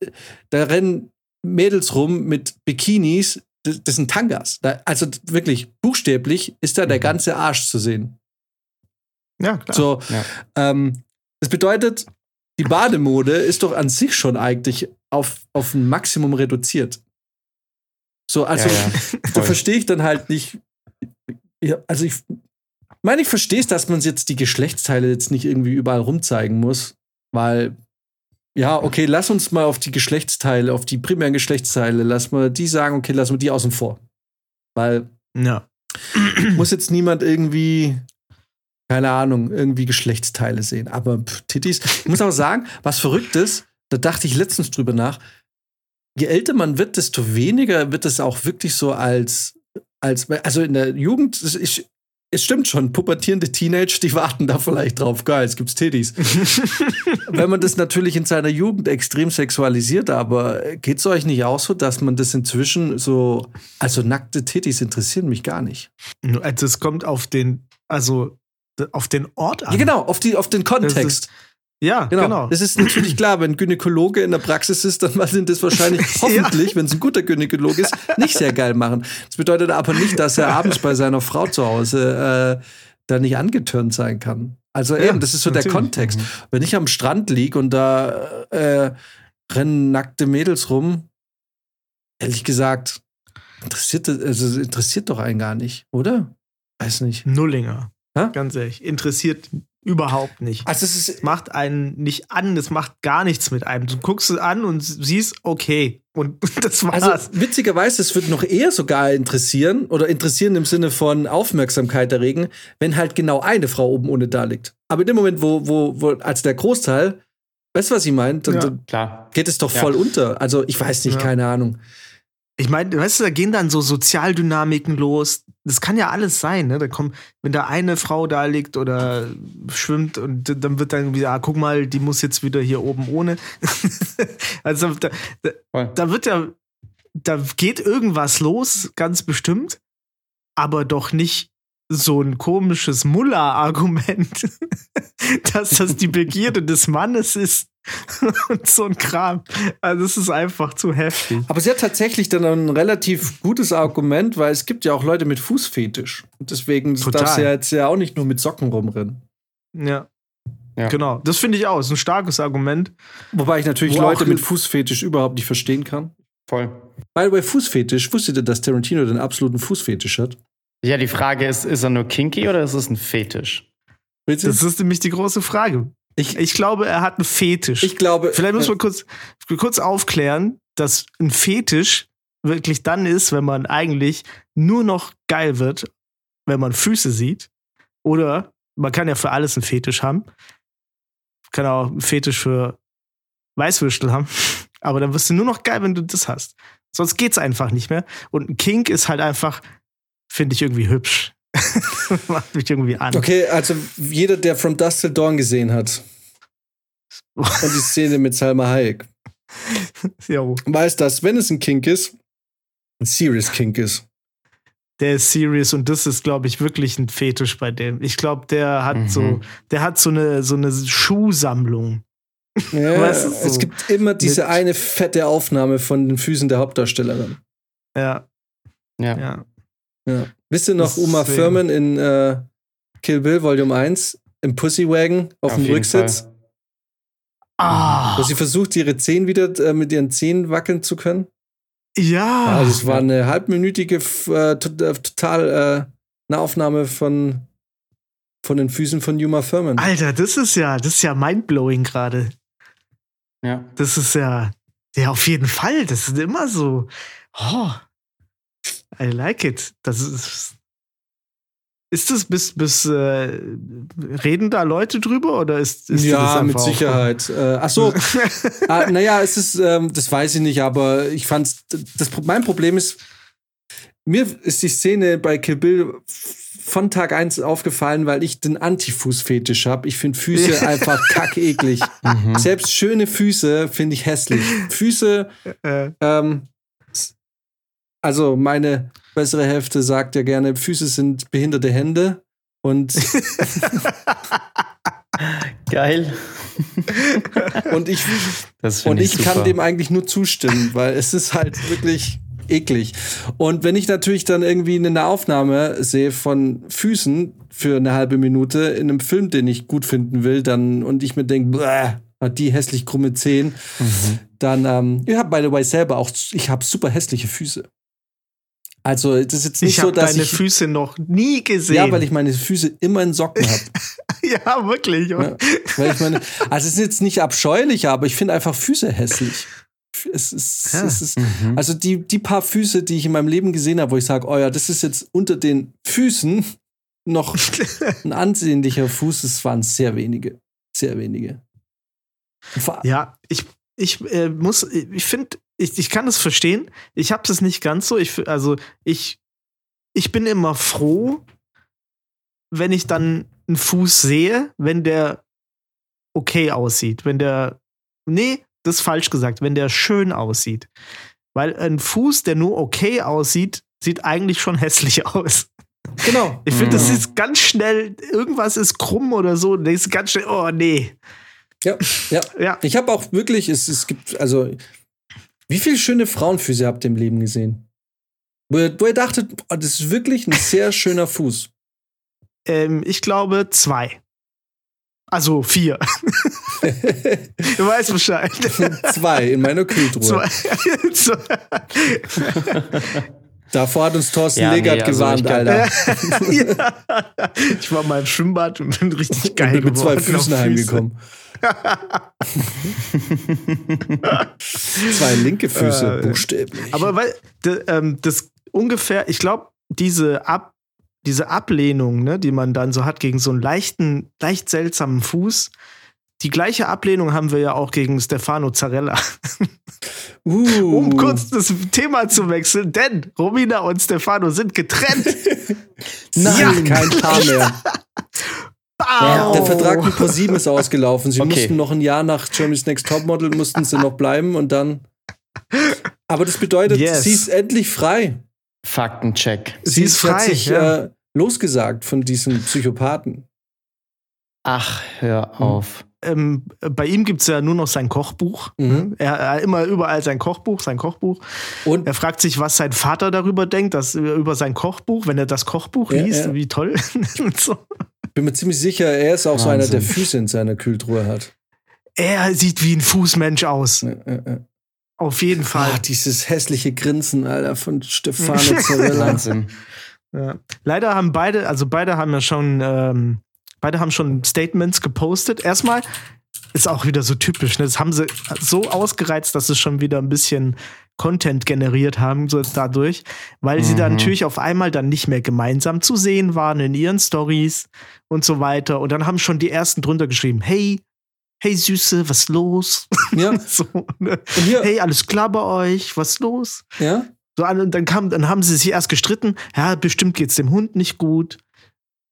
da rennen Mädels rum mit Bikinis. Das, das sind Tangas. Da, also wirklich buchstäblich ist da der ganze Arsch zu sehen. Ja, klar. So, Ja. ähm, das bedeutet, die Bademode ist doch an sich schon eigentlich auf, auf ein Maximum reduziert. So, also, Ja, ja. da verstehe ich dann halt nicht. Ja, also, ich meine, ich verstehe es, dass man jetzt die Geschlechtsteile jetzt nicht irgendwie überall rumzeigen muss, weil, ja, okay, lass uns mal auf die Geschlechtsteile, auf die primären Geschlechtsteile, lass mal die sagen, okay, lass mal die außen vor. Weil ja. muss jetzt niemand irgendwie, keine Ahnung, irgendwie Geschlechtsteile sehen. Aber pff, Tittis. Ich muss auch sagen, was verrückt ist, da dachte ich letztens drüber nach. Je älter man wird, desto weniger wird es auch wirklich so als, als also in der Jugend, es, ist, es stimmt schon, pubertierende Teenager, die warten da vielleicht drauf. Geil, es gibt's Tittis. Wenn man das natürlich in seiner Jugend extrem sexualisiert, aber geht's euch nicht auch so, dass man das inzwischen so, also nackte Tittis interessieren mich gar nicht. Also es kommt auf den, also auf den Ort an. Ja, genau, auf, die, auf den Kontext. Ja, Genau. genau. Das ist natürlich klar, wenn ein Gynäkologe in der Praxis ist, dann sind das wahrscheinlich hoffentlich, wenn es ein guter Gynäkologe ist, nicht sehr geil machen. Das bedeutet aber nicht, dass er abends bei seiner Frau zu Hause äh, da nicht angetörnt sein kann. Also Ja, eben, das ist so der natürlich. Mhm. Kontext. Wenn ich am Strand liege und da äh, rennen nackte Mädels rum, ehrlich gesagt, interessiert, also, interessiert doch einen gar nicht, oder? Weiß nicht. Nullinger. Hä? Ganz ehrlich. Interessiert überhaupt nicht. Also es ist macht einen nicht an, es macht gar nichts mit einem. Du guckst es an und siehst, okay. Und das war's. Also witzigerweise, es wird noch eher sogar interessieren oder interessieren im Sinne von Aufmerksamkeit erregen, wenn halt genau eine Frau oben ohne da liegt. Aber in dem Moment, wo, wo, wo als der Großteil, weißt du, was ich meine? Dann, Ja. dann Klar. geht es doch Ja. voll unter. Also ich weiß nicht, Ja. keine Ahnung. Ich meine, weißt du, da gehen dann so Sozialdynamiken los. Das kann ja alles sein, ne? Da kommt, wenn da eine Frau da liegt oder schwimmt und dann wird dann wieder, ah, guck mal, die muss jetzt wieder hier oben ohne. also da, da, da wird ja, da geht irgendwas los, ganz bestimmt, aber doch nicht so ein komisches Muller-Argument, dass das die Begierde des Mannes ist und so ein Kram. Also es ist einfach zu heftig. Aber sie hat tatsächlich dann ein relativ gutes Argument, weil es gibt ja auch Leute mit Fußfetisch. Und deswegen Total. darfst du ja jetzt ja auch nicht nur mit Socken rumrennen. Ja. Ja. Genau, das finde ich auch. Ist ein starkes Argument. Wobei ich natürlich Wo Leute mit Fußfetisch überhaupt nicht verstehen kann. Voll. By the way, Fußfetisch, wusstet ihr, dass Tarantino den absoluten Fußfetisch hat? Ja, die Frage ist, ist er nur kinky oder ist es ein Fetisch? Das ist nämlich die große Frage. Ich, Ich glaube, er hat einen Fetisch. ich glaube. Vielleicht muss man kurz, kurz aufklären, dass ein Fetisch wirklich dann ist, wenn man eigentlich nur noch geil wird, wenn man Füße sieht. Oder man kann ja für alles einen Fetisch haben. Kann auch einen Fetisch für Weißwürstel haben. Aber dann wirst du nur noch geil, wenn du das hast. Sonst geht's einfach nicht mehr. Und ein Kink ist halt einfach, finde ich irgendwie hübsch. Macht mich irgendwie an. Okay, also jeder, der From Dust Till Dawn gesehen hat und die Szene mit Salma Hayek, weiß, dass, wenn es ein Kink ist, ein Serious Kink ist. der ist serious und das ist, glaube ich, wirklich ein Fetisch bei dem. Ich glaube, der hat Mhm. so, der hat so eine, so eine Schuhsammlung. Ja, Weißt du, so es gibt immer diese eine fette Aufnahme von den Füßen der Hauptdarstellerin. Ja, Ja. ja. Ja. Wisst ihr noch Deswegen. Uma Thurman in äh, Kill Bill Volume 1 im Pussy Wagon auf, dem Rücksitz, Fall. Ah, wo sie versucht, ihre Zehen wieder äh, mit ihren Zehen wackeln zu können? ja. Also es war eine halbminütige, äh, äh, total äh, eine Aufnahme von, von den Füßen von Uma Thurman. Alter, das ist ja, das ist ja mindblowing gerade. Ja. Das ist ja, ja, auf jeden Fall. Das ist immer so. Oh, I like it. Das ist. Ist das bis, bis äh, reden da Leute drüber oder ist, ist ja, mit Sicherheit. Äh, ach so, ah, naja, es ist, ähm, das weiß ich nicht, aber ich fand's, das, mein Problem ist, mir ist die Szene bei Kill Bill von Tag 1 aufgefallen, weil ich den Antifuß-Fetisch habe. Ich finde Füße einfach kackeklig. Mhm. Selbst schöne Füße finde ich hässlich. Füße, äh, ähm, also meine bessere Hälfte sagt ja gerne, Füße sind behinderte Hände. Und, Geil. und ich Und ich kann super. dem eigentlich nur zustimmen, weil es ist halt wirklich eklig. Und wenn ich natürlich dann irgendwie eine Aufnahme sehe von Füßen für eine halbe Minute in einem Film, den ich gut finden will, dann und ich mir denke, hat die hässlich krumme Zehen, Mhm. dann ähm, ich habe by the way selber auch ich habe super hässliche Füße. Also das ist jetzt nicht ich so, dass deine ich Füße noch nie gesehen. ja, weil ich meine Füße immer in Socken habe. ja, wirklich. Ja, weil ich meine, also es ist jetzt nicht abscheulich, aber ich finde einfach Füße hässlich. Es ist, Ja. es ist, Mhm. also die, die paar Füße, die ich in meinem Leben gesehen habe, wo ich sage, oh ja, das ist jetzt unter den Füßen noch ein ansehnlicher Fuß, das waren sehr wenige. Sehr wenige. Ja, ich, ich äh, muss, ich finde, ich, ich kann es verstehen. Ich habe es nicht ganz so. Ich, also ich, ich bin immer froh, wenn ich dann einen Fuß sehe, wenn der okay aussieht. Wenn der, nee, das ist falsch gesagt, wenn der schön aussieht. Weil ein Fuß, der nur okay aussieht, sieht eigentlich schon hässlich aus. Genau. Ich finde, das Mhm. ist ganz schnell, irgendwas ist krumm oder so, und denkst du ganz schnell, oh nee. Ja, ja. Ja, Ich habe auch wirklich, es, es gibt, also, wie viele schöne Frauenfüße habt ihr im Leben gesehen? Wo ihr, wo ihr dachtet, oh, das ist wirklich ein sehr schöner Fuß. ähm, ich glaube zwei. Also vier. du weißt Bescheid. Zwei in meiner Kühltruhe. Zwei. Davor hat uns Thorsten Ja, nee, Legert also gewarnt, ich glaub- Alter. ja. Ich war mal im Schwimmbad und bin richtig geil Und bin mit zwei geworden Füßen Füße. heimgekommen. zwei linke Füße, Äh, buchstäblich. Aber weil ähm, das ungefähr, ich glaube, diese Ab diese Ablehnung, ne, die man dann so hat gegen so einen leichten, leicht seltsamen Fuß, die gleiche Ablehnung haben wir ja auch gegen Stefano Zarella. uh, Um kurz das Thema zu wechseln, denn Romina und Stefano sind getrennt. Nein, Ja. kein Paar mehr. Bau! Der Vertrag mit ProSieben ist ausgelaufen. Sie Okay. mussten noch ein Jahr nach Germany's Next Topmodel mussten sie noch bleiben und dann. Aber das bedeutet, Yes. sie ist endlich frei. Faktencheck. Sie ist hat frei, sich ja. äh, losgesagt von diesem Psychopathen. Ach, hör Hm. Ähm, bei ihm gibt es ja nur noch sein Kochbuch. Mhm. Er, er hat immer überall sein Kochbuch, sein Kochbuch. Und Er fragt sich, was sein Vater darüber denkt, dass, über sein Kochbuch, wenn er das Kochbuch Ja, liest, ja. wie toll. So. bin mir ziemlich sicher, er ist auch so einer, Wahnsinn. der Füße in seiner Kühltruhe hat. Er sieht wie ein Fußmensch aus. Äh. Auf jeden Fall. Ah, dieses hässliche Grinsen, Alter, von Stefano. Wahnsinn. Ja. Leider haben beide, also beide haben ja schon, ähm, beide haben schon Statements gepostet. Erstmal, ist auch wieder so typisch. Ne? Das haben sie so ausgereizt, dass sie schon wieder ein bisschen Content generiert haben, so dadurch, weil sie dann Mhm. natürlich auf einmal dann nicht mehr gemeinsam zu sehen waren in ihren Stories und so weiter. Und dann haben schon die ersten drunter geschrieben: Hey, hey Süße, was los? Ja, so, ne? Hey, alles klar bei euch? Was los? ja, So, und dann kam, dann haben sie sich erst gestritten. Ja, bestimmt geht's dem Hund nicht gut.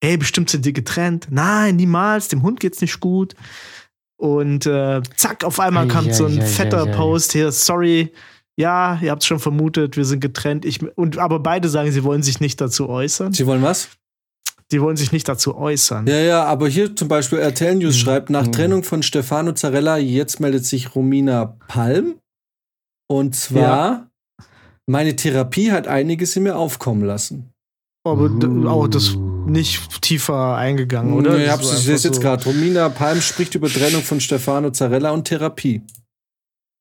Hey, bestimmt sind die getrennt. Nein, niemals. Dem Hund geht's nicht gut. Und äh, zack, auf einmal Ei, kam so ein ei, ei, fetter ei. Post hier. Sorry, ja, ihr habt's schon vermutet, wir sind getrennt. Ich, und aber beide sagen, sie wollen sich nicht dazu äußern. Sie wollen was? Die wollen sich nicht dazu äußern. Ja, ja, aber hier zum Beispiel RTL News Mhm. schreibt, nach Mhm. Trennung von Stefano Zarella, jetzt meldet sich Romina Palm. Und zwar, meine Therapie hat einiges in mir aufkommen lassen. Aber d- auch das Uh. nicht tiefer eingegangen, oder? Nee, ich hab's war ich sehe es einfach jetzt so- gerade. Romina Palm spricht über Trennung von Stefano Zarella und Therapie.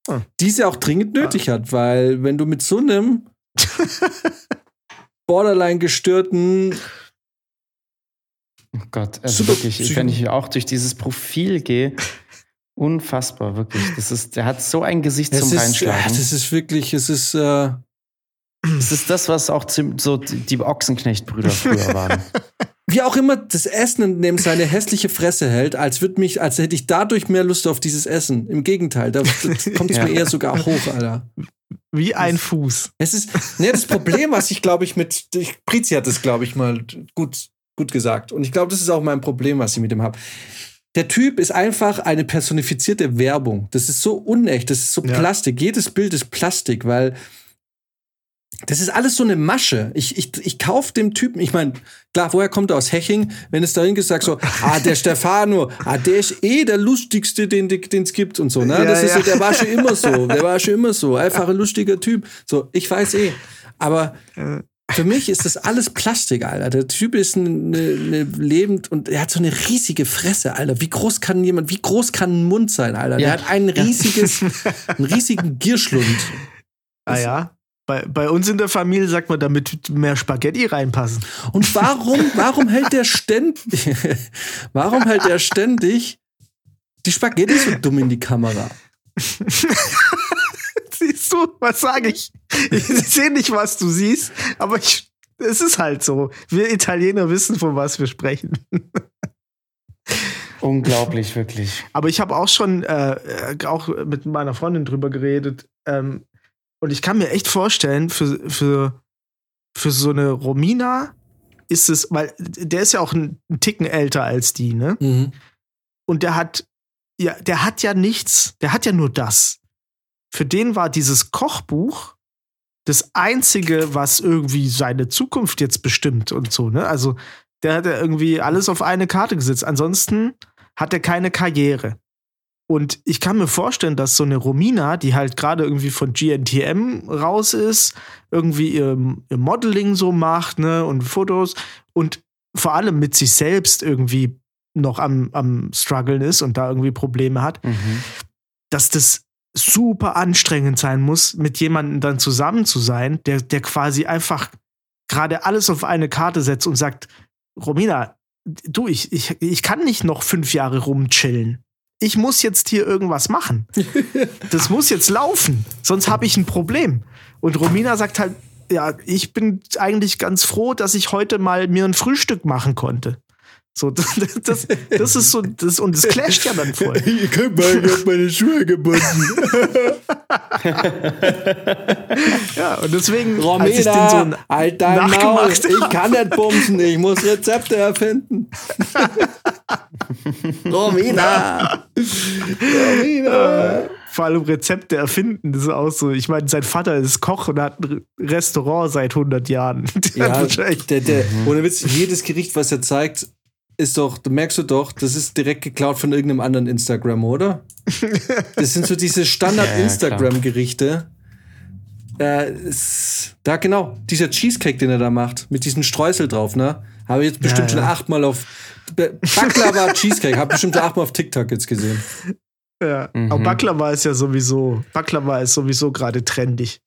Ah. Die sie auch dringend nötig hat, weil wenn du mit so einem borderline gestörten Oh Gott, also Super wirklich, Psycho- wenn ich auch durch dieses Profil gehe, unfassbar, wirklich. Das ist, der hat so ein Gesicht es zum ist, Reinschlagen. das ist wirklich, es ist äh, Das ist das, was auch so die die Ochsenknecht-Brüder früher waren. wie auch immer das Essen neben seine hässliche Fresse hält, als würde mich, als hätte ich dadurch mehr Lust auf dieses Essen. Im Gegenteil, da kommt es Ja. mir eher sogar hoch, Alter. Wie ein Fuß. Es ist, ne, das Problem, was ich glaube ich mit, ich, Prizi hat es glaube ich mal gut, gut gesagt. Und ich glaube, das ist auch mein Problem, was ich mit ihm habe. Der Typ ist einfach eine personifizierte Werbung. Das ist so unecht, das ist so Ja. Plastik. Jedes Bild ist Plastik, weil das ist alles so eine Masche. Ich, ich, ich kauf dem Typen, ich meine, klar, woher kommt er aus Heching? Wenn es dahin gesagt so, ah, der Stefano, ah, der ist eh der lustigste, den es gibt und so, ne? Ja, das ist ja. so, der war schon immer so, der war schon immer so, einfach ein lustiger Typ. So, ich weiß eh. Aber für mich ist das alles Plastik, Alter. Der Typ ist eine, eine lebend und er hat so eine riesige Fresse, Alter. Wie groß kann jemand, wie groß kann ein Mund sein, Alter? Der Ja. hat ein riesiges, einen riesigen Gierschlund. Ah ja. Bei, bei uns in der Familie sagt man, damit mehr Spaghetti reinpassen. Und warum, warum hält der ständig, warum hält er ständig die Spaghetti so dumm in die Kamera? Siehst du, was sage ich? Ich sehe nicht, was du siehst, aber ich, es ist halt so. Wir Italiener wissen, von was wir sprechen. Unglaublich, wirklich. Aber ich habe auch schon äh, äh, auch mit meiner Freundin drüber geredet. Ähm, und ich kann mir echt vorstellen, für, für, für so eine Romina ist es, weil der ist ja auch ein, ein Ticken älter als die, ne? Mhm. Und der hat, ja, der hat ja nichts, der hat ja nur das. Für den war dieses Kochbuch das einzige, was irgendwie seine Zukunft jetzt bestimmt und so, ne? Also, der hat ja irgendwie alles auf eine Karte gesetzt. Ansonsten hat er keine Karriere. Und ich kann mir vorstellen, dass so eine Romina, die halt gerade irgendwie von GNTM raus ist, irgendwie ihr, ihr Modeling so macht, ne, und Fotos und vor allem mit sich selbst irgendwie noch am, am struggeln ist und da irgendwie Probleme hat, Mhm. dass das super anstrengend sein muss, mit jemandem dann zusammen zu sein, der, der quasi einfach gerade alles auf eine Karte setzt und sagt, Romina, du, ich, ich, ich kann nicht noch fünf Jahre rumchillen. Ich muss jetzt hier irgendwas machen. Das muss jetzt laufen, sonst habe ich ein Problem. Und Romina sagt halt, ja, ich bin eigentlich ganz froh, dass ich heute mal mir ein Frühstück machen konnte. So, das, das, das ist so, das, und das clasht ja dann voll. Ihr könnt mal, ich hab meine Schuhe gebunden. Ja, und deswegen, als ich den so Romina, halt dein Maul. Ich kann nicht bumsen, ich muss Rezepte erfinden. Romina. Romina. vor allem Rezepte erfinden, das ist auch so. Ich meine, sein Vater ist Koch und hat ein Restaurant seit 100 Jahren. Der Ja, wahrscheinlich- der, der, ohne Witz, jedes Gericht, was er zeigt, ist doch, du merkst du doch, das ist direkt geklaut von irgendeinem anderen Instagram, oder? Das sind so diese Standard-Instagram-Gerichte. Äh, da genau, dieser Cheesecake, den er da macht, mit diesem Streusel drauf, ne? Habe ich jetzt bestimmt Ja, ja. schon achtmal auf. Baklava Cheesecake, habe bestimmt achtmal auf TikTok jetzt gesehen. ja. Mhm. Aber Baklava ist ja sowieso, Baklava ist sowieso gerade trendig.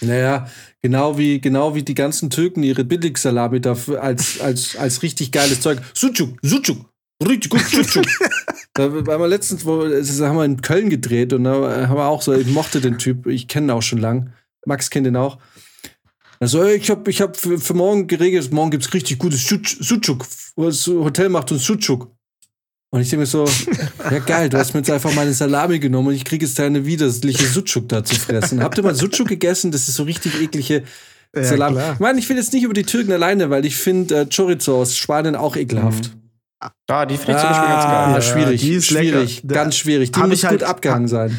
Naja, genau wie, genau wie die ganzen Türken ihre Billigsalami dafür als, als, als richtig geiles Zeug. Sucuk, Sucuk, richtig gut, Sucuk. Da waren wir letztens, wo, das haben wir in Köln gedreht und da haben wir auch so, ich mochte den Typ, ich kenne ihn auch schon lang. Max kennt ihn auch. Also, ey, ich habe ich hab für, für morgen geregelt, morgen gibt's richtig gutes Sucuk. Das Hotel macht uns Sucuk. Und ich denke mir so, ja geil, du hast mir jetzt einfach meine Salami genommen und ich kriege jetzt deine widerliche Sucuk da zu fressen. Habt ihr mal Sucuk gegessen? Das ist so richtig eklige Ja, Salami. klar. Ich meine, ich will jetzt nicht über die Türken alleine, weil ich finde äh, Chorizo aus Spanien auch ekelhaft. Ah, die finde ich zum Beispiel ganz Ah, geil. schwierig, die ist schwierig, lecker. ganz schwierig. Die Hab muss ich halt- gut abgehangen sein.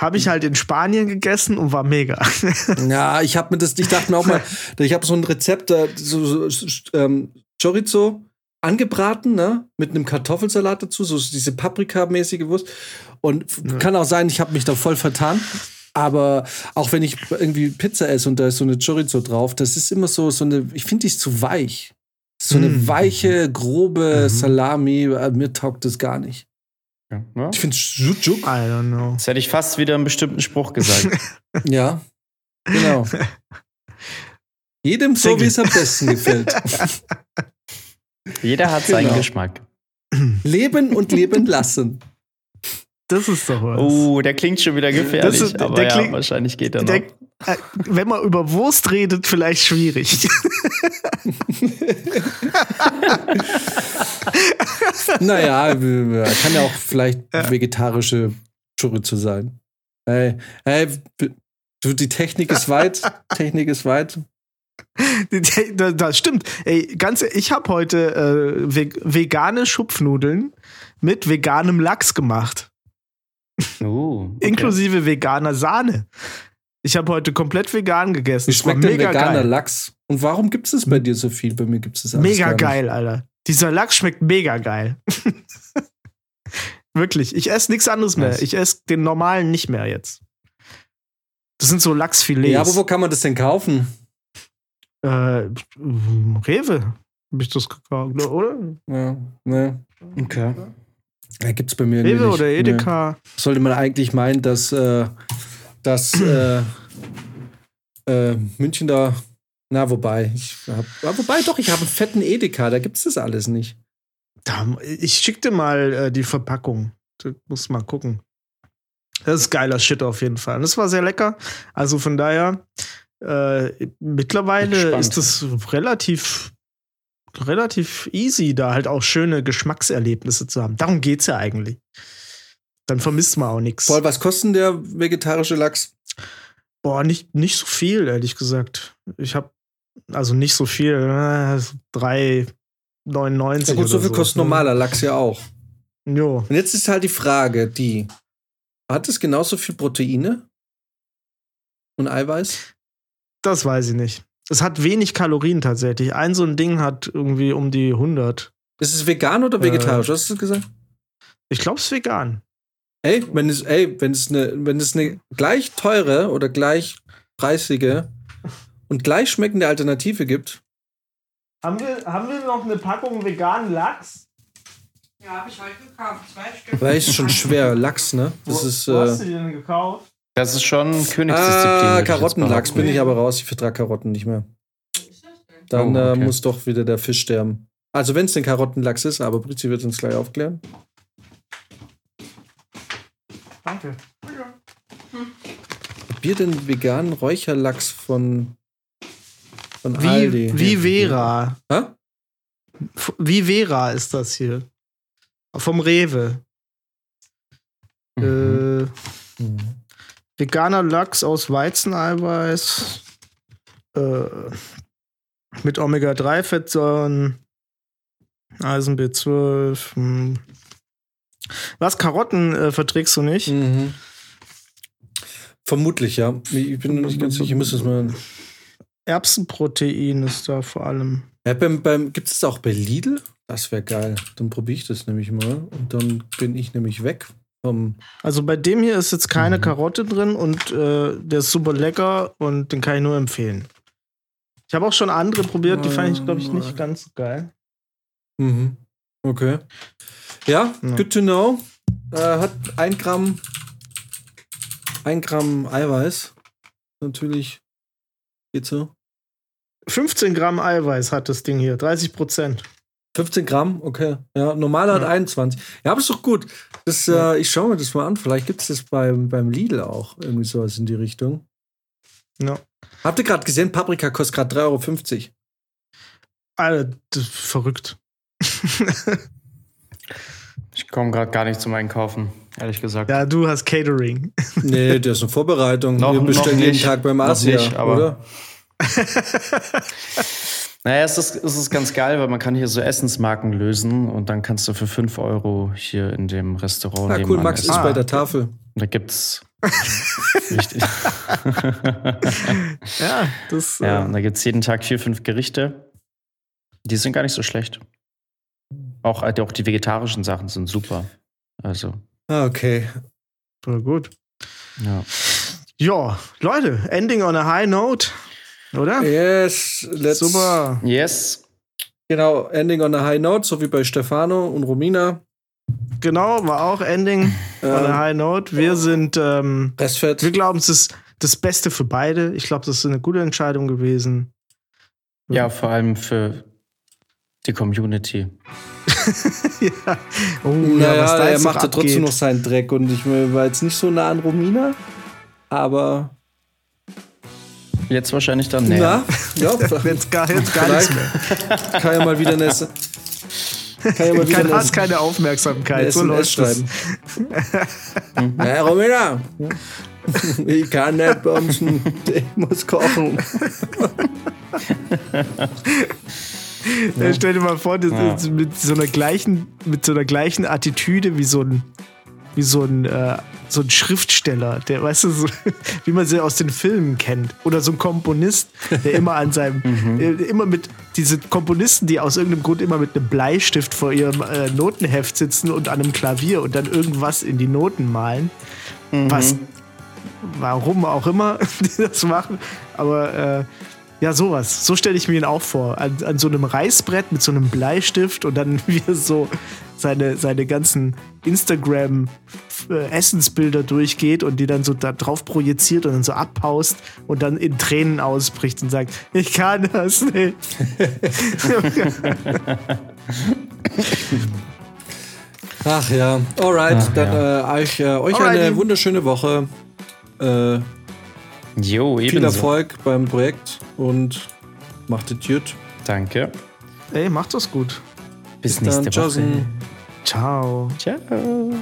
Habe ich halt in Spanien gegessen und war mega. Ja, ich habe mir das, ich dachte mir auch mal, ich habe so ein Rezept, so, so ähm, Chorizo angebraten, ne, mit einem Kartoffelsalat dazu, so diese Paprika-mäßige Wurst. Und Ja. kann auch sein, ich habe mich da voll vertan. Aber auch wenn ich irgendwie Pizza esse und da ist so eine Chorizo drauf, das ist immer so, so eine, ich finde die zu weich. So eine Mm. weiche, grobe Mhm. Salami, äh, mir taugt das gar nicht. Ja. Ja. Ich finde Sucuk, I don't know. Jetzt hätte ich fast wieder einen bestimmten Spruch gesagt. ja, genau. Jedem so, wie es am besten gefällt. Jeder hat seinen Genau. Geschmack. Leben und leben lassen. Das ist doch was. Oh, der klingt schon wieder gefährlich. Das ist- aber der ja, klingt- wahrscheinlich geht er noch. Der, äh, wenn man über Wurst redet, vielleicht schwierig. Naja, kann ja auch vielleicht vegetarische Chorizo sein. Hey, hey, du, die Technik ist weit. Technik ist weit. das, stimmt. Ey, ganz, ich habe heute äh, ve vegane Schupfnudeln mit veganem Lachs gemacht. Uh, okay. Inklusive veganer Sahne. Ich habe heute komplett vegan gegessen. Wie schmeckt denn mega veganer geil. Lachs? Und warum gibt es das bei dir so viel? Bei mir gibt es das alles Mega gar nicht. geil, Alter. Dieser Lachs schmeckt mega geil. Wirklich. Ich esse nichts anderes mehr. Ich esse den normalen nicht mehr jetzt. Das sind so Lachsfilets. Ja, aber wo kann man das denn kaufen? äh, Rewe. Hab ich das gekauft, oder? Ja, ne. Okay. Ja, gibt's bei mir Rewe nicht. oder. Edeka. Sollte man eigentlich meinen, dass, äh, dass äh, äh, München da. Na, wobei. Ich hab, ja, wobei doch, ich habe einen fetten Edeka, da gibt's das alles nicht. Da, ich schick dir mal äh, die Verpackung. Du musst mal gucken. Das ist geiler Shit auf jeden Fall. Und das war sehr lecker. Also von daher, äh, mittlerweile ist es relativ, relativ easy, da halt auch schöne Geschmackserlebnisse zu haben. Darum geht's ja eigentlich. Dann vermisst man auch nichts. Paul, was kostet der vegetarische Lachs? Boah, nicht, nicht so viel, ehrlich gesagt. Ich habe also nicht so viel. Äh, 3,99. Ja gut, so viel kostet normaler Lachs ja auch. Jo. Und jetzt ist halt die Frage, die, hat es genauso viel Proteine und Eiweiß? Das weiß ich nicht. Es hat wenig Kalorien tatsächlich. Ein so ein Ding hat irgendwie um die 100. Ist es vegan oder vegetarisch? Äh. Hast du das gesagt? Ich glaube, es ist vegan. Ey, wenn es, ey, wenn es eine, wenn es eine gleich teure oder gleich preisige und gleich schmeckende Alternative gibt, Haben wir, haben wir noch eine Packung veganen Lachs? Ja, habe ich heute gekauft. Zwei Stück. weil ist schon schwer, Lachs, ne? Das ist, Wo hast äh, du die denn gekauft? Das ist schon Königsdisziplin. ah, Karottenlachs bin ich aber raus, ich vertrage Karotten nicht mehr. Dann Oh, okay. äh, muss doch wieder der Fisch sterben. Also wenn es den Karottenlachs ist, aber Brizi wird uns gleich aufklären. Danke. Ihr den veganen Räucherlachs von, von Wie, Aldi? wie Vera. Hä? Wie Vera ist das hier. Vom Rewe. Mhm. Äh, veganer Lachs aus Weizeneiweiß. Äh, mit Omega-3-Fettsäuren. Eisen B12. Hm. Was? Karotten äh, verträgst du nicht? Mhm. Vermutlich, ja. Ich bin nicht ganz sicher. Ich muss das mal. Erbsenprotein ist da vor allem. Ja, beim, beim, Gibt es das auch bei Lidl? Das wäre geil. Dann probiere ich das nämlich mal. Und dann bin ich nämlich weg vom. Also bei dem hier ist jetzt keine Mhm. Karotte drin und äh, der ist super lecker und den kann ich nur empfehlen. Ich habe auch schon andere probiert, die fand ich, glaube ich, nicht ganz geil. Mhm. Okay. Ja, Ja. good to know. Äh, hat ein Gramm, ein Gramm Eiweiß. Natürlich geht so. 15 Gramm Eiweiß hat das Ding hier, 30 Prozent. 15 Gramm, okay. Ja, normal hat Ja. 21. Ja, aber ist doch gut. Das, äh, ich schaue mir das mal an. Vielleicht gibt es das beim, beim Lidl auch. Irgendwie sowas in die Richtung. Ja. Habt ihr gerade gesehen, Paprika kostet gerade 3,50 Euro. Alter, das ist verrückt. Ich komme gerade gar nicht zum Einkaufen, ehrlich gesagt. Ja, du hast Catering. Nee, das ist eine Vorbereitung. Noch- Wir bestellen jeden. Tag beim Noch Asia, nicht, aber- oder? Naja, es ist, es ist ganz geil, weil man kann hier so Essensmarken lösen und dann kannst du für 5 Euro hier in dem Restaurant Ah, cool, Max essen. ist Ah. bei der Tafel. Und da gibt's richtig. ja, das. ja, äh, und da gibt's jeden Tag vier, fünf Gerichte. Die sind gar nicht so schlecht. Auch, äh, auch die vegetarischen Sachen sind super. Also, Ah, okay. voll gut. ja. Ja, Leute, ending on a high note, oder? Yes, let's. Super. Yes. Genau, ending on a high note, so wie bei Stefano und Romina. Genau, war auch ending on a Ähm, high note. Wir sind, ähm, Restfett. wir glauben, es ist das Beste für beide. Ich glaube, das ist eine gute Entscheidung gewesen. Ja, vor allem für die Community. ja. Oh, Naja, was da er machte trotzdem noch seinen Dreck und ich war jetzt nicht so nah an Romina. Aber. Jetzt wahrscheinlich dann näher. Na, ja, Jetzt gar, jetzt gar nichts mehr. kann ja mal wieder eine, kann ja mal wieder Kein Hass, keine Aufmerksamkeit. eine So läuft schreiben. Hey, Romina! Ich kann nicht bumsen, ich muss kochen. Ja. Stell dir mal vor, das Ja. ist mit so einer gleichen, mit so einer gleichen Attitüde wie so ein, wie so ein, äh, so ein Schriftsteller, der, weißt du, so, wie man sie aus den Filmen kennt. Oder so ein Komponist, der immer an seinem, äh, immer mit, diese Komponisten, die aus irgendeinem Grund immer mit einem Bleistift vor ihrem äh, Notenheft sitzen und an einem Klavier und dann irgendwas in die Noten malen. Was, warum auch immer die das machen. Aber äh, ja, sowas. So stelle ich mir ihn auch vor. An, an so einem Reißbrett mit so einem Bleistift und dann wie er so seine, seine ganzen Instagram-Essensbilder durchgeht und die dann so da drauf projiziert und dann so abpaust und dann in Tränen ausbricht und sagt, ich kann das nicht. Ach ja, alright. Ach dann Äh, euch, äh, euch Alrighty. eine wunderschöne Woche. Äh, Jo, viel ebenso. Erfolg beim Projekt und macht es gut. Danke. Ey, macht das gut. Bis Bis dann. nächste Woche. Tschaußen. Ciao. Ciao.